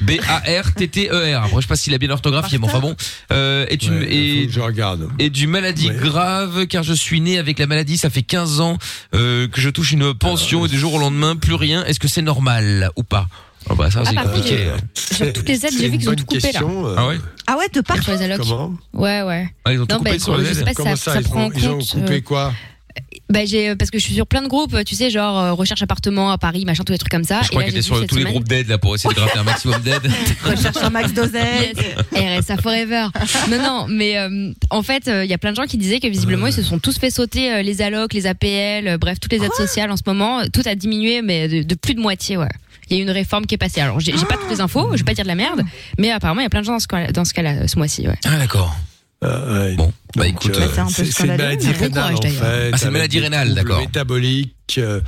B-A-R-T-T-E-R. Après, je sais pas s'il a bien l'orthographié, mais enfin bon. Euh, est une, Ouais, et, je regarde. et du maladie grave, car je suis né avec la maladie, ça fait 15 ans euh, que je touche une pension et du jour au lendemain, plus rien. Est-ce que c'est normal ou pas? Ah bah ça Ah, c'est par contre, compliqué. j'ai- Sur toutes les aides, j'ai vu qu'ils ont tout coupé là. Ah ouais? Ah ouais, de partout. Sur les allocs. Comment? Ouais, ouais. Ah, ils ont tout coupé bah, sur les je sais aides pas si ça, ça, prend ont, en ils ont compte. coupé euh, quoi? Bah, j'ai parce que je suis sur plein de groupes, tu sais, genre euh, recherche appartement à Paris, machin, tous les trucs comme ça. Je crois qu'elle était sur tous les groupes d'aide là pour essayer de gratter un maximum d'aide. Recherche un max d'oseille. RSA Forever. Non, non, mais euh, en fait, euh, il y a plein de gens qui disaient que visiblement, ils se sont tous fait sauter euh, les allocs, les APL, euh, bref, toutes les aides sociales en ce moment. Tout a diminué, mais de, de plus de moitié, ouais. Il y a eu une réforme qui est passée. Alors, j'ai pas toutes les infos, je vais pas dire de la merde, mais apparemment, il y a plein de gens dans ce cas- dans ce cas-là, euh, ce mois-ci, ouais. Ah d'accord. Bon, bah écoute, euh, c'est une scandaleux, maladie rénale en fait. Ah, c'est une maladie rénale, d'accord. Métabolique, euh,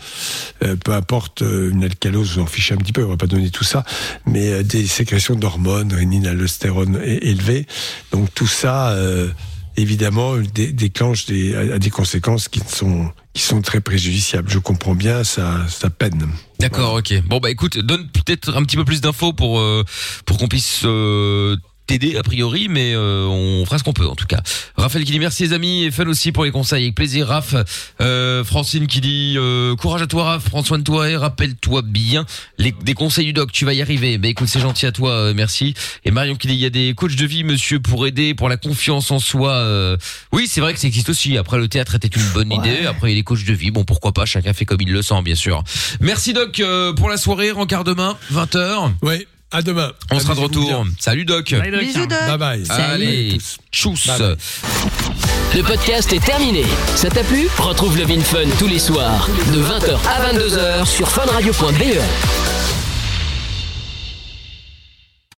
euh, peu importe, euh, une alcalose, vous en fichez un petit peu, on va pas donner tout ça, mais euh, des sécrétions d'hormones, rénine, aldostérone é- élevées. Donc tout ça, euh, évidemment, dé- déclenche des, a des conséquences qui sont qui sont très préjudiciables. Je comprends bien sa, sa peine. D'accord, ok. Bon bah écoute, donne peut-être un petit peu plus d'infos pour euh, pour qu'on puisse euh, t'aider a priori, mais euh, on fera ce qu'on peut en tout cas. Raphaël qui dit merci les amis et Fun aussi pour les conseils, avec plaisir. Raph, euh, Francine qui dit euh, courage à toi Raph, prends soin de toi et rappelle-toi bien les, des conseils du doc, tu vas y arriver. Bah écoute, c'est gentil à toi, euh, merci. Et Marion qui dit il y a des coachs de vie monsieur pour aider pour la confiance en soi. euh, Oui, c'est vrai que ça existe aussi. Après le théâtre était une bonne idée, après il y a les coachs de vie, bon pourquoi pas, chacun fait comme il le sent bien sûr. Merci doc euh, pour la soirée, rencard demain, 20h. Oui. À demain. On sera de retour. Salut Doc. Bye, Doc. Bisous, Doc. Bye bye. Allez, tchuss. Le podcast est terminé. Ça t'a plu? Retrouve le Vin Fun tous les soirs de 20h à 22h sur funradio.be.